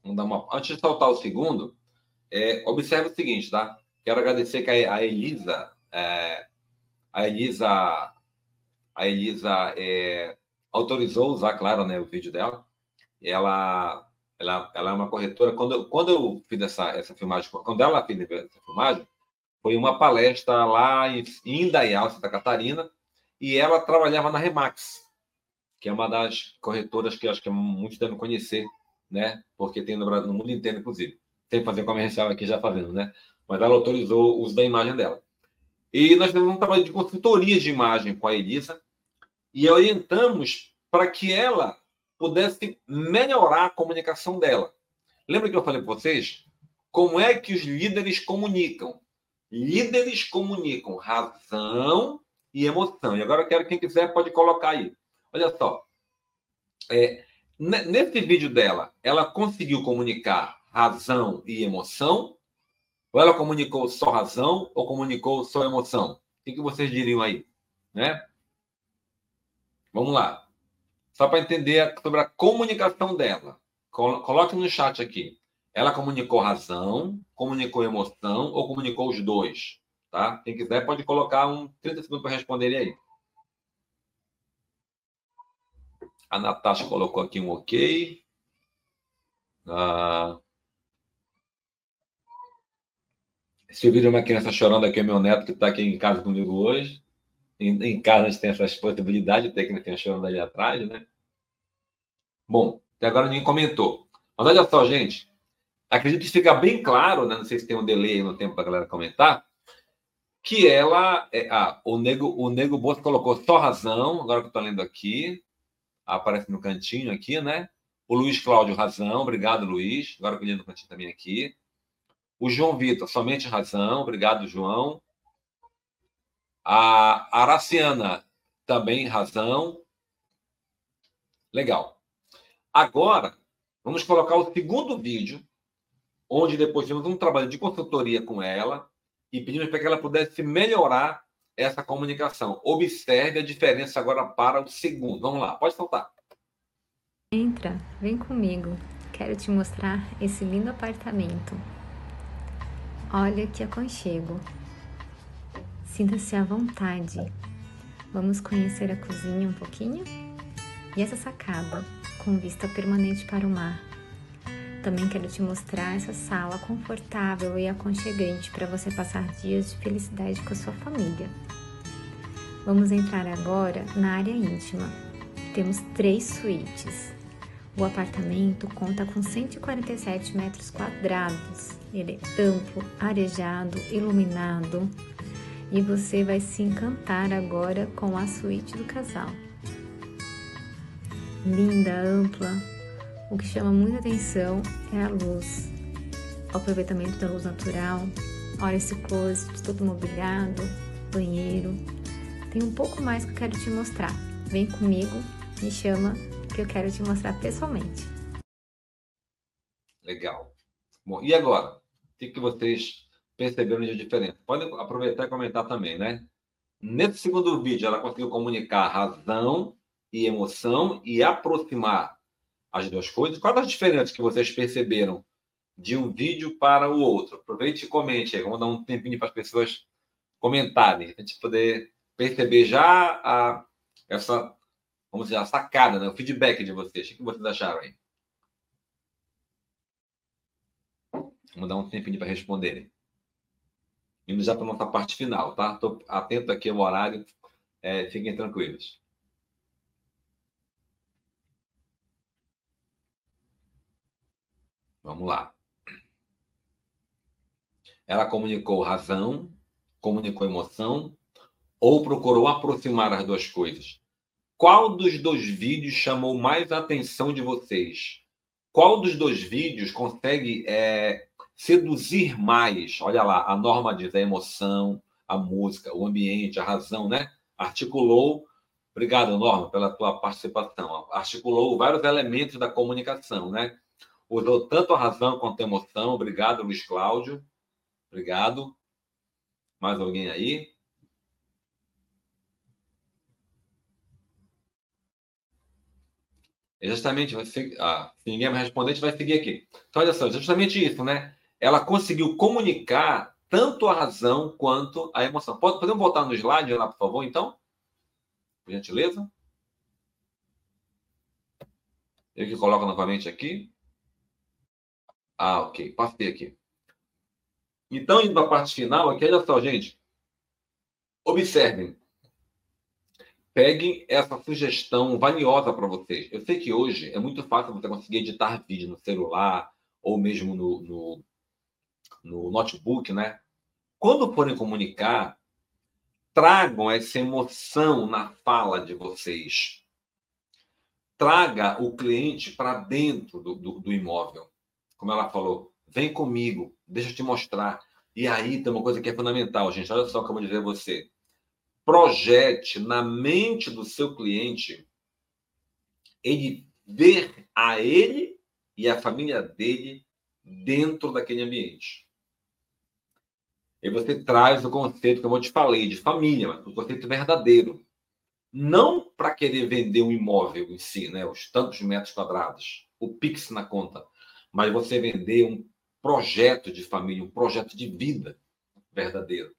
Uma... Antes de soltar o segundo, é, observe o seguinte, tá? Quero agradecer que a Elisa, é, a Elisa, a Elisa é, autorizou usar, claro, né, o vídeo dela. Ela, ela, ela é uma corretora. Quando eu, quando eu fiz essa, essa filmagem, quando ela fez essa filmagem, foi uma palestra lá em Indaial, Santa Catarina, e ela trabalhava na Remax, que é uma das corretoras que acho que muitos devem conhecer, né? Porque tem no, Brasil, no mundo inteiro, inclusive. Tem que fazer comercial aqui já fazendo, né? Mas ela autorizou o uso da imagem dela. E nós temos um trabalho de consultoria de imagem com a Elisa, e orientamos para que ela pudesse melhorar a comunicação dela. Lembra que eu falei para vocês? Como é que os líderes comunicam? Líderes comunicam razão e emoção. E agora eu quero, quem quiser, pode colocar aí. Olha só. É, nesse vídeo dela, ela conseguiu comunicar razão e emoção? Ou ela comunicou só razão ou comunicou só emoção? O que vocês diriam aí? Né? Vamos lá. Só para entender sobre a comunicação dela. Coloque no chat aqui. Ela comunicou razão, comunicou emoção ou comunicou os dois? Tá? Quem quiser pode colocar um 30 segundos para responder aí. A Natasha colocou aqui um ok. Ah, esse uma criança chorando aqui, é meu neto que está aqui em casa comigo hoje. Em, em casa a gente tem até que não tem chorando ali atrás, né? Bom, até agora ninguém comentou. Mas olha só, gente. Acredito que fica bem claro, né? Não sei se tem um delay no tempo para a galera comentar, que ela. É, ah, o Nego, o Nego Boto colocou só razão, agora que eu estou lendo aqui. Aparece no cantinho aqui, né? O Luiz Cláudio, razão. Obrigado, Luiz. Agora que eu li no cantinho também aqui. O João Vitor, somente razão. Obrigado, João. A Araciana, Também razão. Legal. Agora, vamos colocar o segundo vídeo, onde depois tivemos um trabalho de consultoria com ela e pedimos para que ela pudesse melhorar essa comunicação. Observe a diferença agora para o segundo. Vamos lá, pode soltar. Entra, vem comigo. Quero te mostrar esse lindo apartamento. Olha que aconchego. Sinta-se à vontade. Vamos conhecer a cozinha um pouquinho? E essa sacada, com vista permanente para o mar. Também quero te mostrar essa sala confortável e aconchegante para você passar dias de felicidade com a sua família. Vamos entrar agora na área íntima. Temos três suítes. O apartamento conta com 147 metros quadrados. Ele é amplo, arejado, iluminado e você vai se encantar agora com a suíte do casal. Linda, ampla. O que chama muita atenção é a luz, o aproveitamento da luz natural. Olha esse closet todo mobiliado, banheiro. Tem um pouco mais que eu quero te mostrar. Vem comigo, me chama que eu quero te mostrar pessoalmente. Legal. Bom, e agora? O que, vocês perceberam de diferença? Podem aproveitar e comentar também, né? Nesse segundo vídeo, ela conseguiu comunicar razão e emoção e aproximar as duas coisas. Quais as diferenças que vocês perceberam de um vídeo para o outro? Aproveite e comente aí. Vamos dar um tempinho para as pessoas comentarem, a gente poder perceber já a, essa vamos dizer, a sacada, né? o feedback de vocês. O que vocês acharam aí? Vamos dar um tempinho para responderem. Indo já para a nossa parte final, tá? Estou atento aqui ao horário. É, fiquem tranquilos. Vamos lá. Ela comunicou razão, comunicou emoção ou procurou aproximar as duas coisas? Qual dos dois vídeos chamou mais a atenção de vocês? Qual dos dois vídeos consegue é, seduzir mais? Olha lá, a norma diz a emoção, a música, o ambiente, a razão, né? Articulou. Obrigado, Norma, pela tua participação. Articulou vários elementos da comunicação, né? Usou tanto a razão quanto a emoção. Obrigado, Luiz Cláudio. Obrigado. Mais alguém aí? É justamente, você, ah, se ninguém me responder, a gente vai seguir aqui. Então, olha só, justamente isso, né? Ela conseguiu comunicar tanto a razão quanto a emoção. Pode, podemos voltar no slide lá, por favor, então? Por gentileza. Eu que coloco novamente aqui. Ah, ok. Passei aqui. Então, indo para a parte final aqui, olha só, gente. Observem peguem essa sugestão valiosa para vocês. Eu sei que hoje é muito fácil você conseguir editar vídeo no celular ou mesmo no, no, no notebook, né? Quando forem comunicar, tragam essa emoção na fala de vocês. Traga o cliente para dentro do, do, do imóvel. Como ela falou, vem comigo, deixa eu te mostrar. E aí tem uma coisa que é fundamental, gente. Olha só como eu vou dizer a você projete na mente do seu cliente ele ver a ele e a família dele dentro daquele ambiente. E você traz o conceito que eu te falei de família, mas o conceito verdadeiro. Não para querer vender um imóvel em si, né, os tantos metros quadrados, o Pix na conta, mas você vender um projeto de família, um projeto de vida verdadeiro.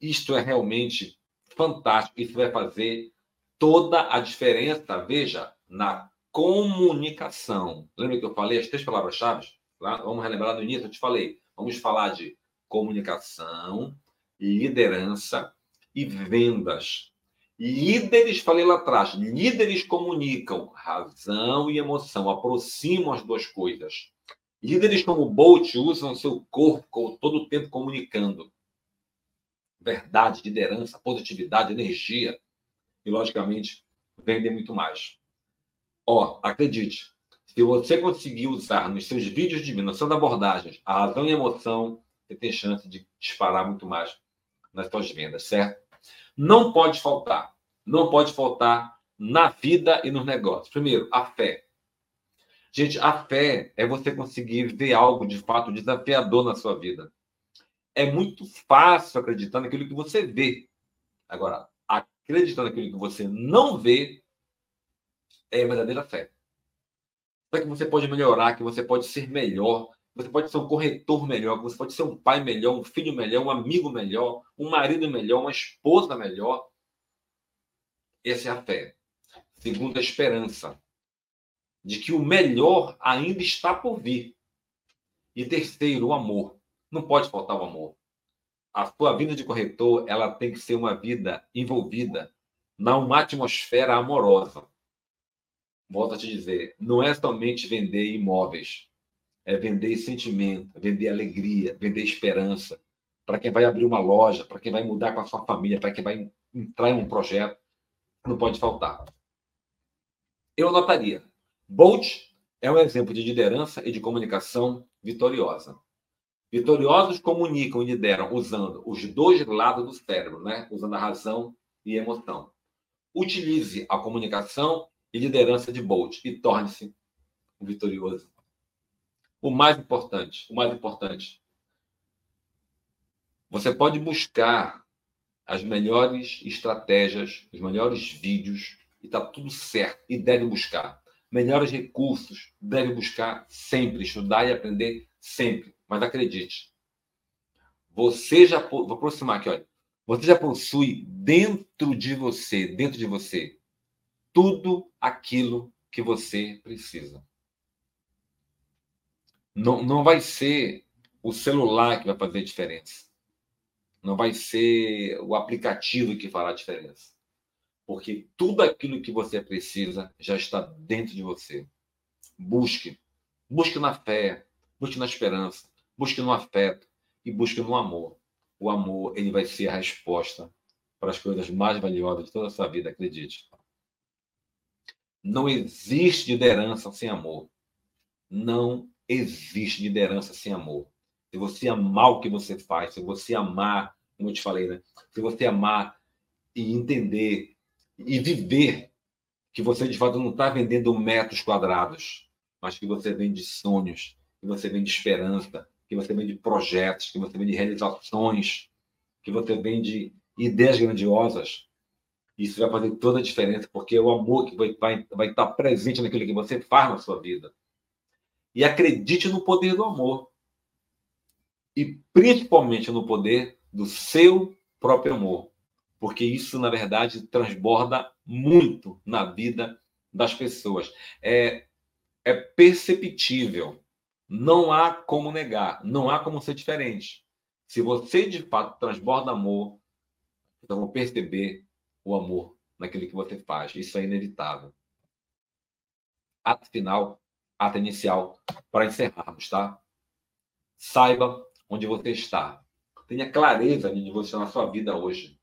Isto é realmente fantástico. Isso vai fazer toda a diferença, veja, na comunicação. Lembra que eu falei as três palavras-chave? Vamos relembrar no início, eu te falei. Vamos falar de comunicação, liderança e vendas. Líderes, falei lá atrás, líderes comunicam razão e emoção, aproximam as duas coisas. Líderes como Bolt usam seu corpo todo o tempo comunicando verdade, liderança, positividade, energia e, logicamente, vender muito mais. Ó, acredite, se você conseguir usar nos seus vídeos de dimensão da abordagem a razão e a emoção, você tem chance de disparar muito mais nas suas vendas, certo? Não pode faltar não pode faltar na vida e nos negócios? Primeiro, a fé. Gente, a fé é você conseguir ver algo de fato desafiador na sua vida. É muito fácil acreditar naquilo que você vê. Agora, acreditar naquilo que você não vê é a verdadeira fé. Para que você pode melhorar, que você pode ser melhor, você pode ser um corretor melhor, você pode ser um pai melhor, um filho melhor, um amigo melhor, um marido melhor, uma esposa melhor. Essa é a fé. Segundo, a esperança de que o melhor ainda está por vir. E terceiro, o amor. Não pode faltar o amor. A sua vida de corretor, ela tem que ser uma vida envolvida numa atmosfera amorosa. Volto a te dizer, não é somente vender imóveis, é vender sentimento, vender alegria, vender esperança. Para quem vai abrir uma loja, para quem vai mudar com a sua família, para quem vai entrar em um projeto, não pode faltar. Eu notaria, Bolt é um exemplo de liderança e de comunicação vitoriosa. Vitoriosos comunicam e lideram usando os dois lados do cérebro, né? usando a razão e a emoção. Utilize a comunicação e liderança de Bolt e torne-se um vitorioso. O mais importante, o mais importante, você pode buscar as melhores estratégias, os melhores vídeos, e está tudo certo, e deve buscar melhores recursos, deve buscar sempre, estudar e aprender sempre. Mas acredite, você já vou aproximar aqui, olha. Você já possui dentro de você, dentro de você, tudo aquilo que você precisa. Não, não vai ser o celular que vai fazer diferença. Não vai ser o aplicativo que fará a diferença. Porque tudo aquilo que você precisa já está dentro de você. Busque. Busque na fé, busque na esperança, busque no afeto e busque no amor. O amor, ele vai ser a resposta para as coisas mais valiosas de toda a sua vida, acredite. Não existe liderança sem amor. Não existe liderança sem amor. Se você amar o que você faz, se você amar, como eu te falei, né? Se você amar e entender e viver que você de fato não está vendendo metros quadrados, mas que você vende sonhos, que você vende esperança, que você vende projetos, que você vende realizações, que você vende ideias grandiosas. Isso vai fazer toda a diferença, porque é o amor que vai, vai, vai estar presente naquilo que você faz na sua vida. E acredite no poder do amor. E principalmente no poder do seu próprio amor porque isso, na verdade, transborda muito na vida das pessoas. É, é perceptível. Não há como negar, não há como ser diferente. Se você de fato transborda amor, então vão perceber o amor naquilo que você faz. Isso é inevitável. Ato ato inicial, para encerrarmos, tá? Saiba onde você está. Tenha clareza de onde você está na sua vida hoje.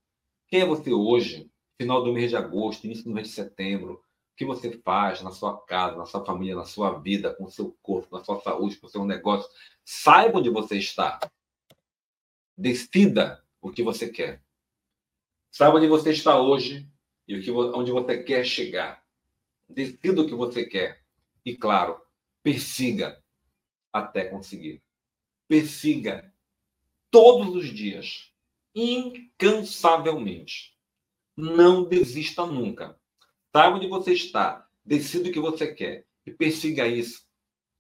Quem é você hoje, final do mês de agosto, início do mês de setembro? O que você faz na sua casa, na sua família, na sua vida, com o seu corpo, na sua saúde, com o seu negócio? Saiba onde você está. Decida o que você quer. Saiba onde você está hoje e o que, onde você quer chegar. Decida o que você quer. E, claro, persiga até conseguir. Persiga todos os dias incansavelmente. Não desista nunca. Saiba onde você está, decida o que você quer e persiga isso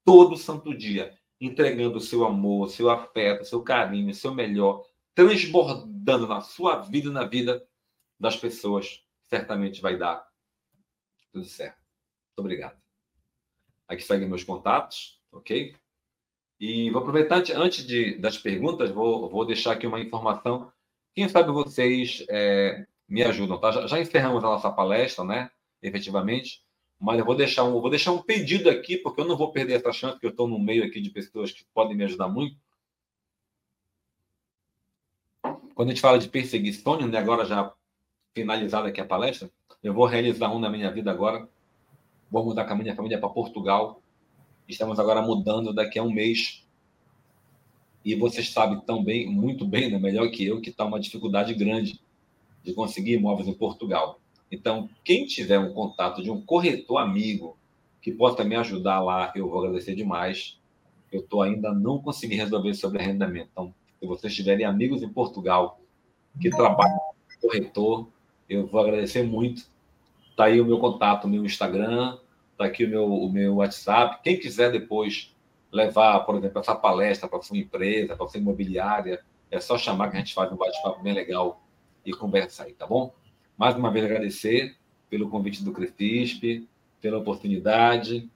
todo santo dia, entregando o seu amor, seu afeto, seu carinho, seu melhor, transbordando na sua vida e na vida das pessoas. Certamente vai dar tudo certo. Muito obrigado. Aqui seguem meus contatos, ok? E vou aproveitar, antes de, das perguntas, vou, vou deixar aqui uma informação quem sabe vocês é, me ajudam, tá? Já, já, encerramos a nossa palestra, né? Efetivamente. Mas eu vou deixar um, vou deixar um pedido aqui, porque eu não vou perder essa chance, porque eu estou no meio aqui de pessoas que podem me ajudar muito. Quando a gente fala de perseguição, né, agora já finalizada aqui a palestra, eu vou realizar um na minha vida agora. Vou mudar com a minha família para Portugal. Estamos agora mudando daqui a um mês e você sabe também, muito bem, né, melhor que eu, que está uma dificuldade grande de conseguir imóveis em Portugal. Então, quem tiver um contato de um corretor amigo que possa me ajudar lá, eu vou agradecer demais. Eu estou ainda não consegui resolver sobre arrendamento. Então, se vocês tiverem amigos em Portugal que trabalham com corretor, eu vou agradecer muito. Está aí o meu contato, o meu Instagram, está aqui o meu, o meu WhatsApp. Quem quiser depois levar, por exemplo, essa palestra para sua empresa, para sua imobiliária, é só chamar que a gente faz um bate-papo bem legal e conversa aí, tá bom? Mais uma vez agradecer pelo convite do Crescisp, pela oportunidade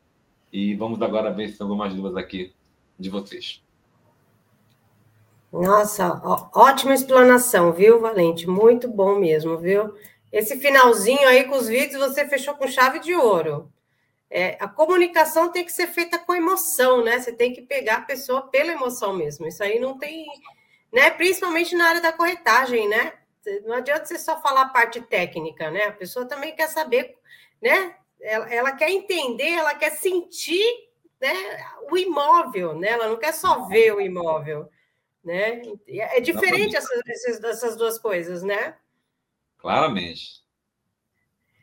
e vamos agora ver se tem algumas dúvidas aqui de vocês. Nossa, ó, ótima explanação, viu, Valente? Muito bom mesmo, viu? Esse finalzinho aí com os vídeos você fechou com chave de ouro. É, a comunicação tem que ser feita com emoção, né? Você tem que pegar a pessoa pela emoção mesmo. Isso aí não tem, né? Principalmente na área da corretagem, né? Não adianta você só falar a parte técnica, né? A pessoa também quer saber, né? Ela, ela quer entender, ela quer sentir, né? O imóvel, né? Ela não quer só ver o imóvel, né? É diferente essas, essas duas coisas, né? Claramente.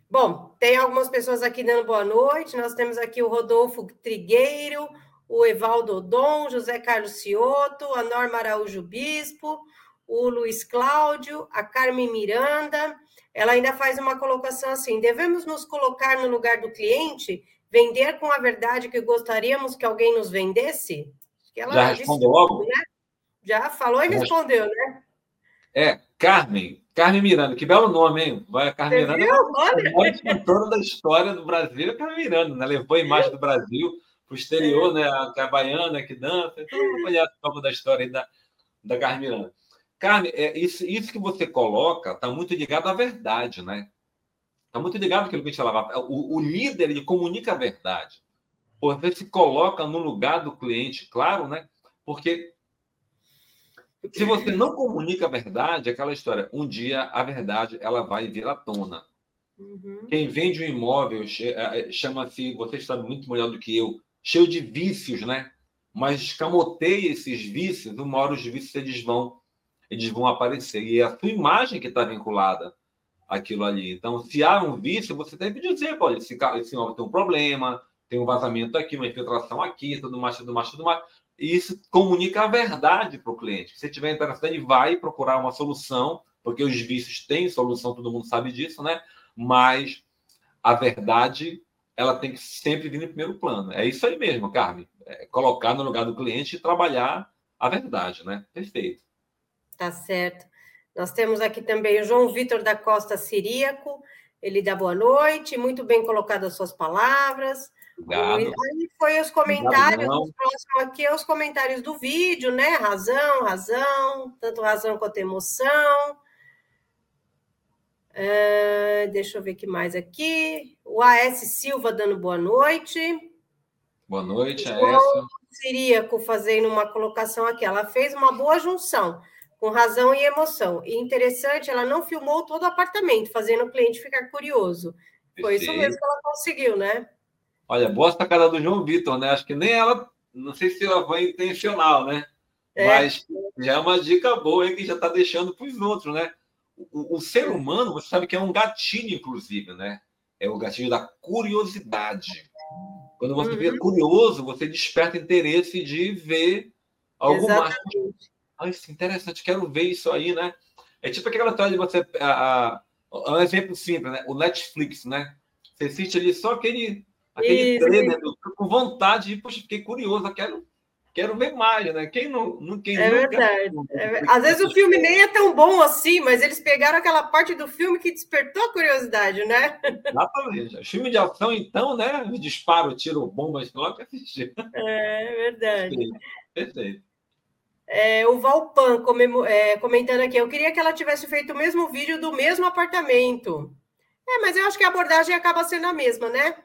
Bom, tem algumas pessoas aqui dando boa noite. Nós temos aqui o Rodolfo Trigueiro, o Evaldo Dom, José Carlos Cioto, a Norma Araújo Bispo, o Luiz Cláudio, a Carmen Miranda. Ela ainda faz uma colocação assim: devemos nos colocar no lugar do cliente, vender com a verdade que gostaríamos que alguém nos vendesse? Ela já respondeu logo? Né? Já falou e respondeu, né? É, Carmen, Carmen Miranda, que belo nome, hein? Vai, a Carmen Você Miranda é a maior cantora da história do Brasil, é Carmen Miranda, né? Levou a imagem do Brasil para o exterior, né? A, a baiana que dança, todo mundo conhece um pouco da história da, da Carmen Miranda. Carmen, é, isso, isso que você coloca está muito ligado à verdade, né? Está muito ligado àquilo que a gente falava. O, o líder, ele comunica a verdade. Você se coloca no lugar do cliente, claro, né? Porque se você não comunica a verdade, aquela história, um dia a verdade ela vai vir à tona. Uhum. Quem vende um imóvel é, é, chama-se, você sabe muito melhor do que eu, cheio de vícios, né? Mas escamoteia esses vícios, uma hora os vícios eles vão, eles vão aparecer. E é a sua imagem que está vinculada àquilo ali. Então, se há um vício, você tem que dizer, olha, esse, esse imóvel tem um problema, tem um vazamento aqui, uma infiltração aqui, tudo mais, tudo mais, tudo mais. E isso comunica a verdade para o cliente. Se tiver interessado, ele vai procurar uma solução, porque os vícios têm solução, todo mundo sabe disso, né? Mas a verdade, ela tem que sempre vir em primeiro plano. É isso aí mesmo, Carmen. É colocar no lugar do cliente e trabalhar a verdade, né? Perfeito. Tá certo. Nós temos aqui também o João Vitor da Costa Siríaco. Ele dá boa noite, muito bem colocado as suas palavras. Aí foi os comentários, os próximos aqui é os comentários do vídeo, né? Razão, razão, tanto razão quanto emoção. Uh, deixa eu ver o que mais aqui. O AS Silva dando boa noite. Boa noite, AS. Siríaco fazendo uma colocação aqui. Ela fez uma boa junção com razão e emoção. E interessante, ela não filmou todo o apartamento, fazendo o cliente ficar curioso. Foi isso mesmo que ela conseguiu, né? Olha, boa sacada do João Vitor, né? Acho que nem ela, não sei se ela foi intencional, né? É. Mas já é uma dica boa aí que já está deixando para os outros, né? O, o, ser humano, você sabe que é um gatilho, inclusive, né? É o gatilho da curiosidade. Quando você uhum. vê curioso, você desperta interesse de ver algo mais. Ah, isso é interessante, quero ver isso aí, né? É tipo aquela história de você. A, a, um exemplo simples, né? O Netflix, né? Você assiste ali só aquele aquele Isso. trailer, eu com vontade de, poxa, fiquei curioso, quero, quero ver mais, né? Quem não, não quem É verdade. É, às vezes o filme nem é tão bom assim, mas eles pegaram aquela parte do filme que despertou a curiosidade, né? Exatamente. Filme de ação, então, né? Disparo, tiro bombas, logo assistir. É verdade. Perfeito. Perfeito. É, o Valpan é, comentando aqui, eu queria que ela tivesse feito o mesmo vídeo do mesmo apartamento. É, mas eu acho que a abordagem acaba sendo a mesma, né?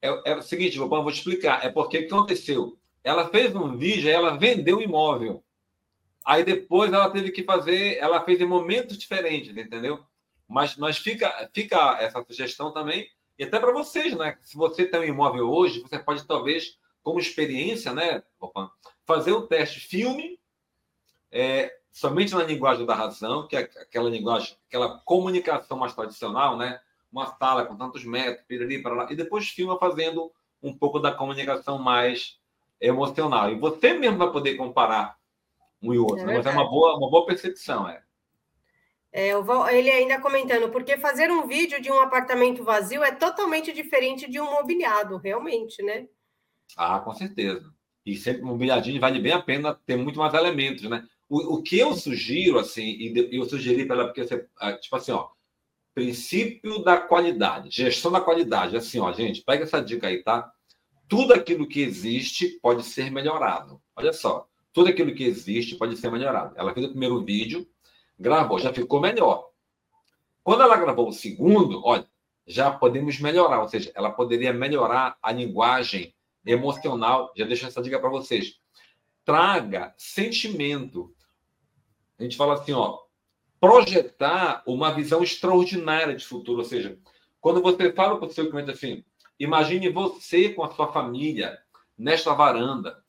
É, é o seguinte, vou te explicar. É porque que aconteceu? Ela fez um vídeo, ela vendeu o imóvel. Aí depois ela teve que fazer, ela fez em momentos diferentes, entendeu? Mas, mas fica, fica essa sugestão também, e até para vocês, né? Se você tem um imóvel hoje, você pode talvez, como experiência, né, Opa, fazer o teste filme, é, somente na linguagem da razão, que é aquela linguagem, aquela comunicação mais tradicional, né? Uma sala com tantos metros, piriri, para lá, e depois filma fazendo um pouco da comunicação mais emocional. E você mesmo vai poder comparar um e outro. É, né? Mas é uma boa, uma boa percepção, é. É, ele ainda comentando, porque fazer um vídeo de um apartamento vazio é totalmente diferente de um mobiliado, realmente, né? Ah, com certeza. E sempre mobiliadinho vale bem a pena ter muito mais elementos, né? O, o que eu sugiro, assim, e eu sugeri para ela, porque você, ah, tipo assim, ó, princípio da qualidade, gestão da qualidade. Assim, ó, gente, pega essa dica aí, tá? Tudo aquilo que existe pode ser melhorado. Olha só, tudo aquilo que existe pode ser melhorado. Ela fez o primeiro vídeo, gravou, já ficou melhor. Quando ela gravou o segundo, olha, já podemos melhorar, ou seja, ela poderia melhorar a linguagem emocional. Já deixo essa dica para vocês. Traga sentimento. A gente fala assim, ó, projetar uma visão extraordinária de futuro, ou seja, quando você fala para o seu cliente assim, imagine você com a sua família nesta varanda,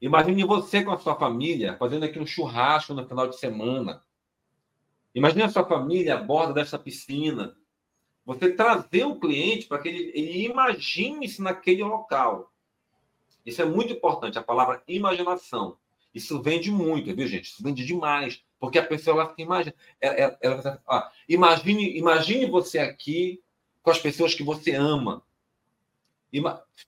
Imagine você com a sua família fazendo aqui um churrasco no final de semana. Imagine a sua família à borda dessa piscina. Você trazer o cliente para que ele, ele imagine-se naquele local. Isso é muito importante, a palavra imaginação. Isso vende muito, viu, gente? Isso vende demais. Porque a pessoa ela imagina. Ela, ela, ela imagine, imagine você aqui com as pessoas que você ama.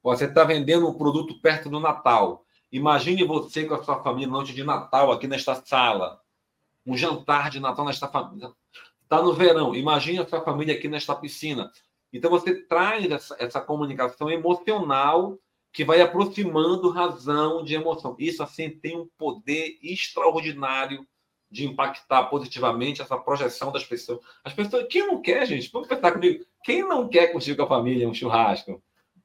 Você está vendendo um produto perto do Natal. Imagine você com a sua família noite de Natal aqui nesta sala. Um jantar de Natal nesta família. Está no verão. Imagine a sua família aqui nesta piscina. Então você traz essa, essa comunicação emocional que vai aproximando razão de emoção. Isso assim tem um poder extraordinário de impactar positivamente essa projeção das pessoas. As pessoas, quem não quer, gente? Vamos pensar comigo. Quem não quer curtir com a família um churrasco?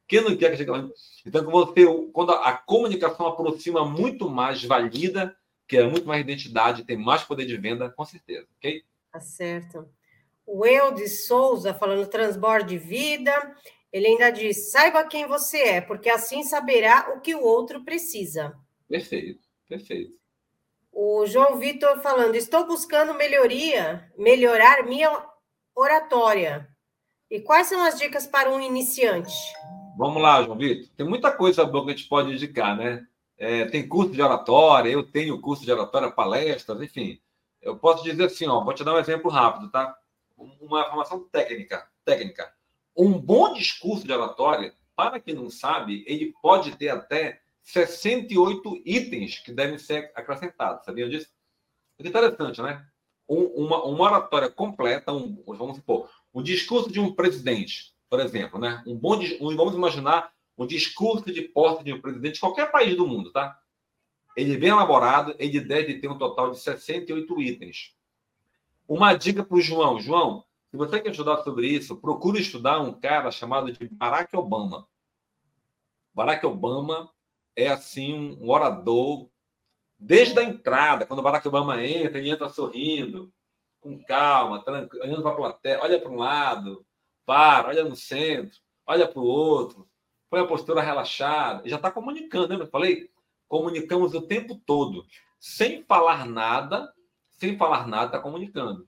Quem não quer que chegue lá? Então, você, quando a comunicação aproxima muito mais valida, que é muito mais identidade, tem mais poder de venda, com certeza, ok? Tá certo. O Eudes Souza falando transborde vida, ele ainda diz: saiba quem você é, porque assim saberá o que o outro precisa. Perfeito, perfeito. O João Vitor falando: estou buscando melhoria, melhorar minha oratória. E quais são as dicas para um iniciante? Vamos lá, João Vitor. Tem muita coisa boa que a gente pode indicar, né? É, tem curso de oratória, eu tenho curso de oratória, palestras, enfim. Eu posso dizer assim, ó, vou te dar um exemplo rápido, tá? Uma formação técnica, técnica. Um bom discurso de oratória, para quem não sabe, ele pode ter até 68 itens que devem ser acrescentados. Sabiam disso? É interessante, né? Um, uma, uma oratória completa, um, vamos supor, o discurso de um presidente, por exemplo, né? Um bom, um, vamos imaginar um discurso de posse de um presidente de qualquer país do mundo, tá? Ele é bem elaborado, ele deve ter um total de 68 itens. Uma dica para o João. João, se você quer estudar sobre isso, procure estudar um cara chamado de Barack Obama. Barack Obama é, assim, um orador. Desde a entrada, quando o Barack Obama entra, ele entra sorrindo, com calma, tranquilo, olhando para a plateia, olha para um lado, para, olha no centro, olha para o outro, põe a postura relaxada, já está comunicando, lembra? Eu falei? Comunicamos o tempo todo, sem falar nada, sem falar nada, está comunicando.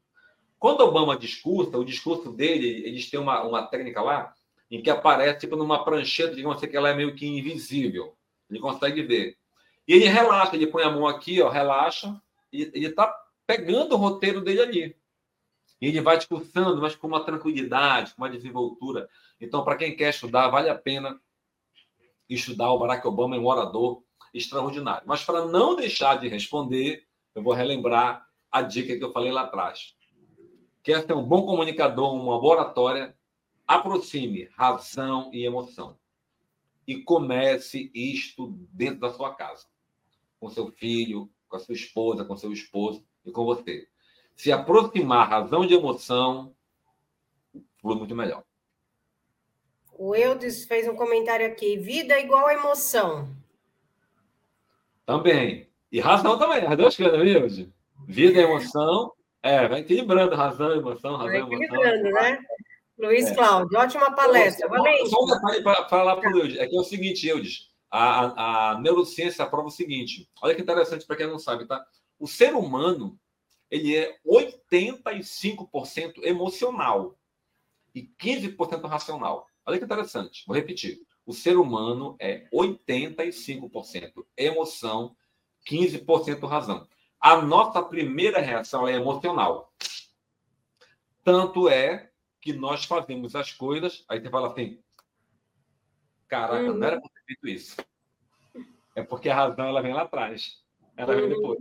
Quando Obama discursa, o discurso dele, eles têm uma, uma técnica lá, em que aparece tipo numa prancheta, digamos assim, que ela é meio que invisível. Ele consegue ver. E ele relaxa, ele põe a mão aqui, ó, relaxa, e ele está pegando o roteiro dele ali. E ele vai discursando, mas com uma tranquilidade, com uma desenvoltura. Então, para quem quer estudar, vale a pena estudar. O Barack Obama é um orador extraordinário. Mas para não deixar de responder, eu vou relembrar a dica que eu falei lá atrás. Quer ser um bom comunicador, uma boa oratória, aproxime razão e emoção. E comece isto dentro da sua casa. Com seu filho, com a sua esposa, com seu esposo e com você se aproximar razão de emoção, flui muito melhor. O Eudes fez um comentário aqui: vida igual a emoção. Também. E razão também, as duas coisas, viu, Eudes? Vida e emoção. É, vai equilibrando razão e emoção, razão vai equilibrando, emoção. né? Luiz é. Cláudio, ótima palestra. Valente. Só um detalhe para falar para o Eudes. É que é o seguinte, Eudes. A, a, a neurociência prova o seguinte. Olha que interessante para quem não sabe, tá? O ser humano ele é 85% emocional. e 15% racional. Olha que interessante. Vou repetir. O ser humano é 85% emoção, 15% razão. A nossa primeira reação é emocional. Tanto é que nós fazemos as coisas, aí você fala assim: caraca, uhum. não era para ter feito isso. É porque a razão ela vem lá atrás. Ela vem uhum. depois.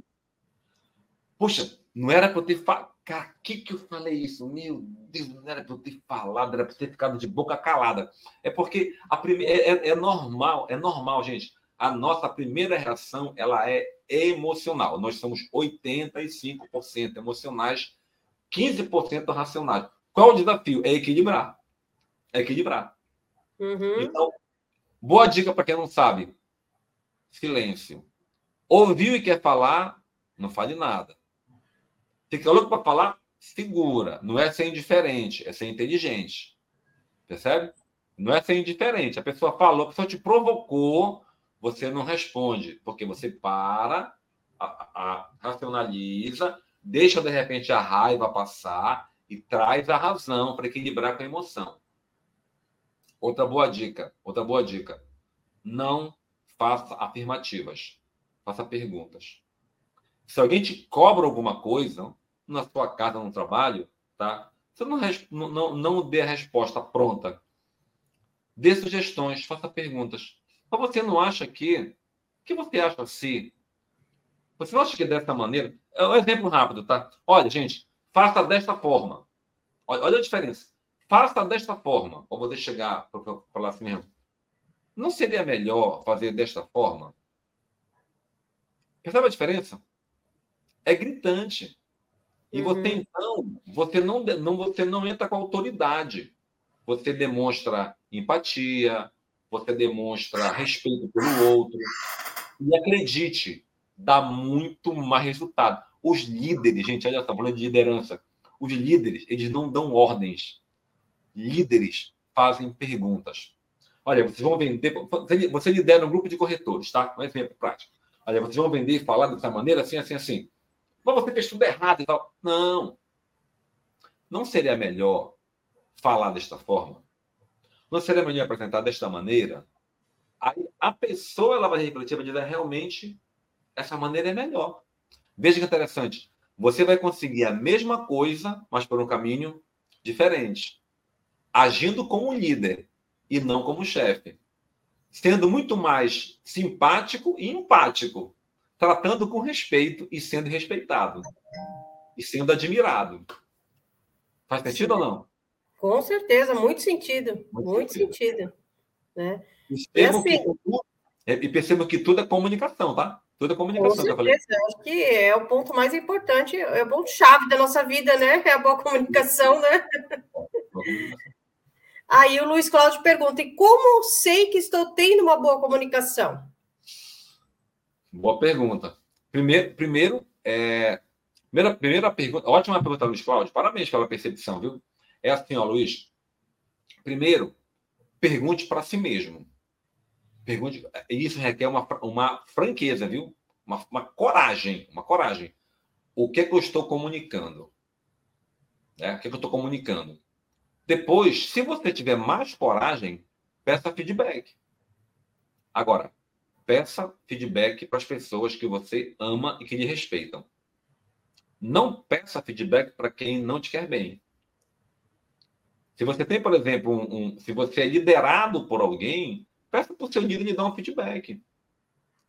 Puxa, não era para eu ter falado. Cara, que que eu falei isso? Meu Deus, não era para eu ter falado, era para ter ficado de boca calada. É porque a primeira é, é, é, normal, é normal, gente. A nossa primeira reação ela é emocional. Nós somos 85% emocionais, 15% racionais. Qual o desafio? É equilibrar. É equilibrar. Uhum. Então, boa dica para quem não sabe: silêncio. Ouviu e quer falar, não fale nada. Fica louco para falar? Segura. Não é ser indiferente, é ser inteligente. Percebe? Não é ser indiferente. A pessoa falou, a pessoa te provocou, você não responde, porque você para, a, a, racionaliza, deixa de repente a raiva passar e traz a razão para equilibrar com a emoção. Outra boa dica, outra boa dica. Não faça afirmativas, faça perguntas. Se alguém te cobra alguma coisa, na sua casa, no trabalho, tá? Você não, não, não dê a resposta pronta. Dê sugestões, faça perguntas. Mas você não acha que. O que você acha se. Você não acha que dessa maneira. É um exemplo rápido, tá? Olha, gente, faça desta forma. Olha, olha a diferença. Faça desta forma. Ou você chegar para falar assim mesmo. Não seria melhor fazer desta forma? Percebe a diferença? É gritante. E você, uhum. então, você não, não, você não entra com autoridade. Você demonstra empatia, você demonstra respeito pelo outro. E acredite, dá muito mais resultado. Os líderes, gente, olha só, falando de liderança. Os líderes, eles não dão ordens. Líderes fazem perguntas. Olha, vocês vão vender. Você lidera um grupo de corretores, tá? Um exemplo prático. Olha, vocês vão vender e falar dessa maneira, assim, assim, assim. Mas você fez tudo errado e tal. Não. Não seria melhor falar desta forma? Não seria melhor apresentar desta maneira? Aí a pessoa ela vai refletir, vai dizer realmente essa maneira é melhor. Veja que interessante. Você vai conseguir a mesma coisa, mas por um caminho diferente. Agindo como líder e não como chefe. Sendo muito mais simpático e empático tratando com respeito e sendo respeitado. E sendo admirado. Faz sentido Sim. ou não? Com certeza, muito sentido. Muito, muito sentido. sentido. Né? E, assim, é, e perceba que tudo é comunicação, tá? Tudo é comunicação. Com certeza, acho que é o ponto mais importante, é o ponto-chave da nossa vida, né? É a boa comunicação, né? Aí o Luiz Cláudio pergunta: e como sei que estou tendo uma boa comunicação? Boa pergunta. Primeiro, primeiro é, primeira, primeira pergunta, ótima pergunta, Luiz Cláudio. Parabéns pela percepção, viu? É assim, ó, Luiz. Primeiro, pergunte para si mesmo. Pergunte, isso requer uma, uma franqueza, viu? Uma, uma coragem, uma coragem. O que é que eu estou comunicando? É, o que, é que eu estou comunicando? Depois, se você tiver mais coragem, peça feedback. Agora, peça feedback para as pessoas que você ama e que lhe respeitam. Não peça feedback para quem não te quer bem. Se você tem, por exemplo, um, um se você é liderado por alguém, peça para o seu líder lhe dar um feedback.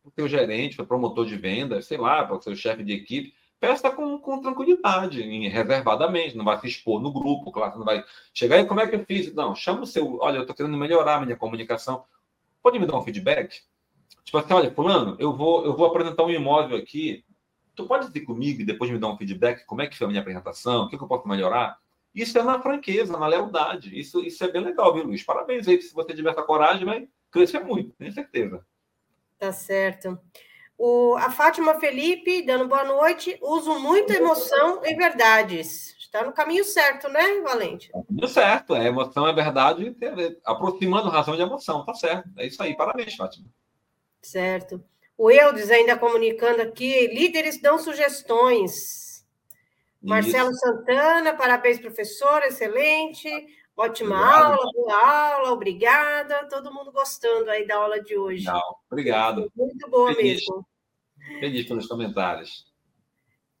Para o seu gerente, para o promotor de vendas, sei lá, para o seu chefe de equipe. Peça com, com tranquilidade, reservadamente, não vai se expor no grupo, claro, não vai chegar e como é que eu fiz? Não, chama o seu, olha, eu estou querendo melhorar a minha comunicação. Pode me dar um feedback? Tipo assim, olha, fulano, eu vou, eu vou apresentar um imóvel aqui. Tu pode ir comigo e depois me dar um feedback? Como é que foi a minha apresentação? O que, que eu posso melhorar? Isso é na franqueza, na lealdade. Isso, isso é bem legal, viu, Luiz? Parabéns aí. Se você tiver essa coragem, vai crescer muito, tenho certeza. Tá certo. O, a Fátima Felipe, dando boa noite. Uso muita emoção e verdades. Está no caminho certo, né, Valente? Tá certo. É, emoção é verdade, aproximando razão de emoção. Tá certo. É isso aí. Parabéns, Fátima. Certo. O Eudes ainda comunicando aqui, líderes dão sugestões. Isso. Marcelo Santana, parabéns, professor, excelente. Ótima Obrigado. aula, boa aula, obrigada. Todo mundo gostando aí da aula de hoje. Legal. Obrigado. Muito boa Feliz. mesmo. Feliz pelos comentários.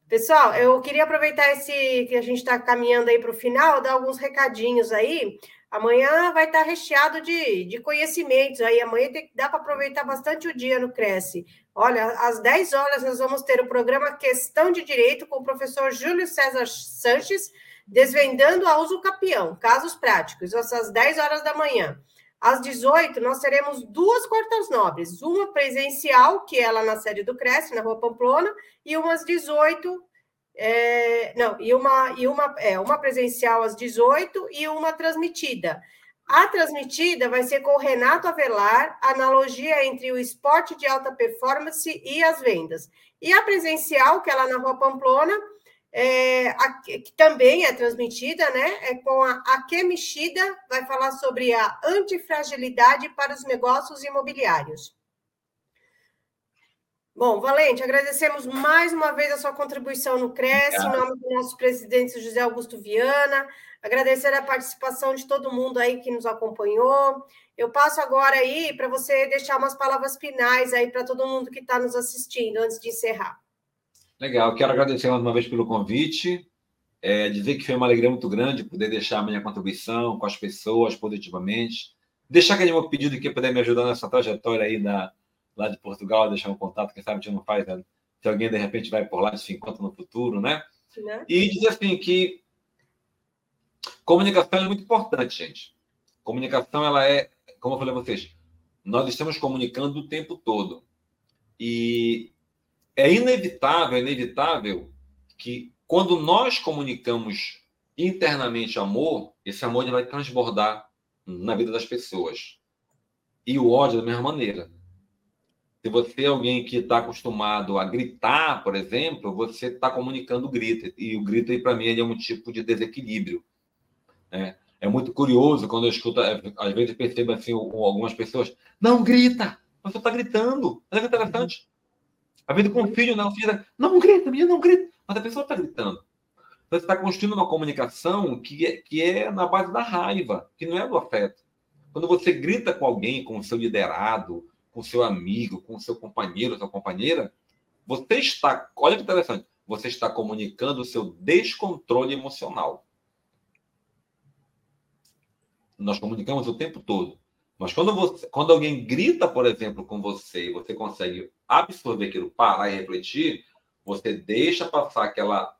Pessoal, eu queria aproveitar esse que a gente está caminhando aí para o final, dar alguns recadinhos aí. Amanhã vai estar tá recheado de, de conhecimentos aí. Amanhã tem, dá para aproveitar bastante o dia no Cresce. Olha, às 10 horas nós vamos ter o programa Questão de Direito com o professor Júlio César Sanches, desvendando a uso capião, casos práticos, às 10 horas da manhã. Às 18, nós teremos duas quartas nobres, uma presencial, que é lá na sede do Cresce, na Rua Pamplona, e umas 18, é, não, e uma, e uma, é, uma presencial às 18 e uma transmitida. A transmitida vai ser com o Renato Avelar, analogia entre o esporte de alta performance e as vendas. E a presencial, que é lá na Rua Pamplona, é, a, que também é transmitida, né? É com a Akemishida, vai falar sobre a antifragilidade para os negócios imobiliários. Bom, Valente, agradecemos mais uma vez a sua contribuição no Cresce, em nome do nosso presidente José Augusto Viana, agradecer a participação de todo mundo aí que nos acompanhou. Eu passo agora aí para você deixar umas palavras finais aí para todo mundo que está nos assistindo, antes de encerrar. Legal, quero agradecer mais uma vez pelo convite, é, dizer que foi uma alegria muito grande poder deixar a minha contribuição com as pessoas positivamente, deixar aquele meu pedido que puder me ajudar nessa trajetória aí da, lá de Portugal, deixar um contato, quem sabe a gente não faz, né? se alguém de repente vai por lá e se encontra no futuro, né? né? E dizer assim que comunicação é muito importante, gente. Comunicação, ela é, como eu falei a vocês, nós estamos comunicando o tempo todo. E é inevitável, é inevitável que quando nós comunicamos internamente amor, esse amor vai transbordar na vida das pessoas. E o ódio da mesma maneira. Se você é alguém que está acostumado a gritar, por exemplo, você está comunicando grito. E o grito, para mim, é um tipo de desequilíbrio. Né? É muito curioso quando eu escuto, é, às vezes percebo assim, algumas pessoas, não grita, você está gritando. Que interessante. A vida com o filho, não, o filho não grita, menina, não grita. Mas a pessoa está gritando. Então, você está construindo uma comunicação que é, que é na base da raiva, que não é do afeto. Quando você grita com alguém, com o seu liderado, com o seu amigo, com o seu companheiro, sua companheira, você está, olha que interessante, você está comunicando o seu descontrole emocional. Nós comunicamos o tempo todo. Mas quando, você, quando alguém grita, por exemplo, com você e você consegue absorver aquilo, parar e refletir, você deixa passar aquela,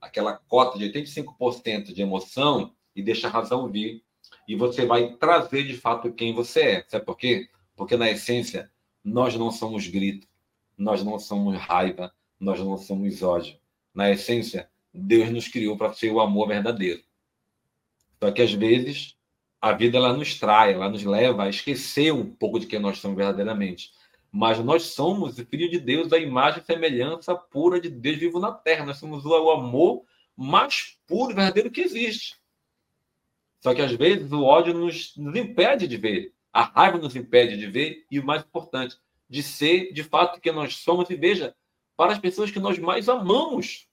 aquela cota de 85% de emoção e deixa a razão vir. E você vai trazer de fato quem você é. Sabe por quê? Porque na essência, nós não somos grito, nós não somos raiva, nós não somos ódio. Na essência, Deus nos criou para ser o amor verdadeiro. Só que às vezes a vida ela nos trai, ela nos leva a esquecer um pouco de quem nós somos verdadeiramente. Mas nós somos filho de Deus, a imagem e semelhança pura de Deus vivo na terra. Nós somos o amor mais puro e verdadeiro que existe. Só que às vezes o ódio nos, nos impede de ver, a raiva nos impede de ver, e o mais importante, de ser de fato que nós somos. E veja, para as pessoas que nós mais amamos,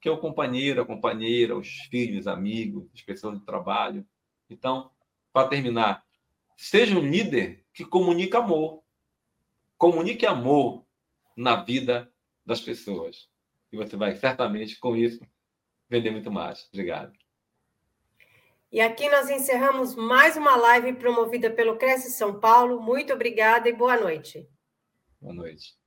que é o companheiro, a companheira, os filhos, amigos, as pessoas do trabalho. Então, para terminar, seja um líder que comunica amor. Comunique amor na vida das pessoas. E você vai certamente, com isso, vender muito mais. Obrigado. E aqui nós encerramos mais uma live promovida pelo Cresce São Paulo. Muito obrigada e boa noite. Boa noite.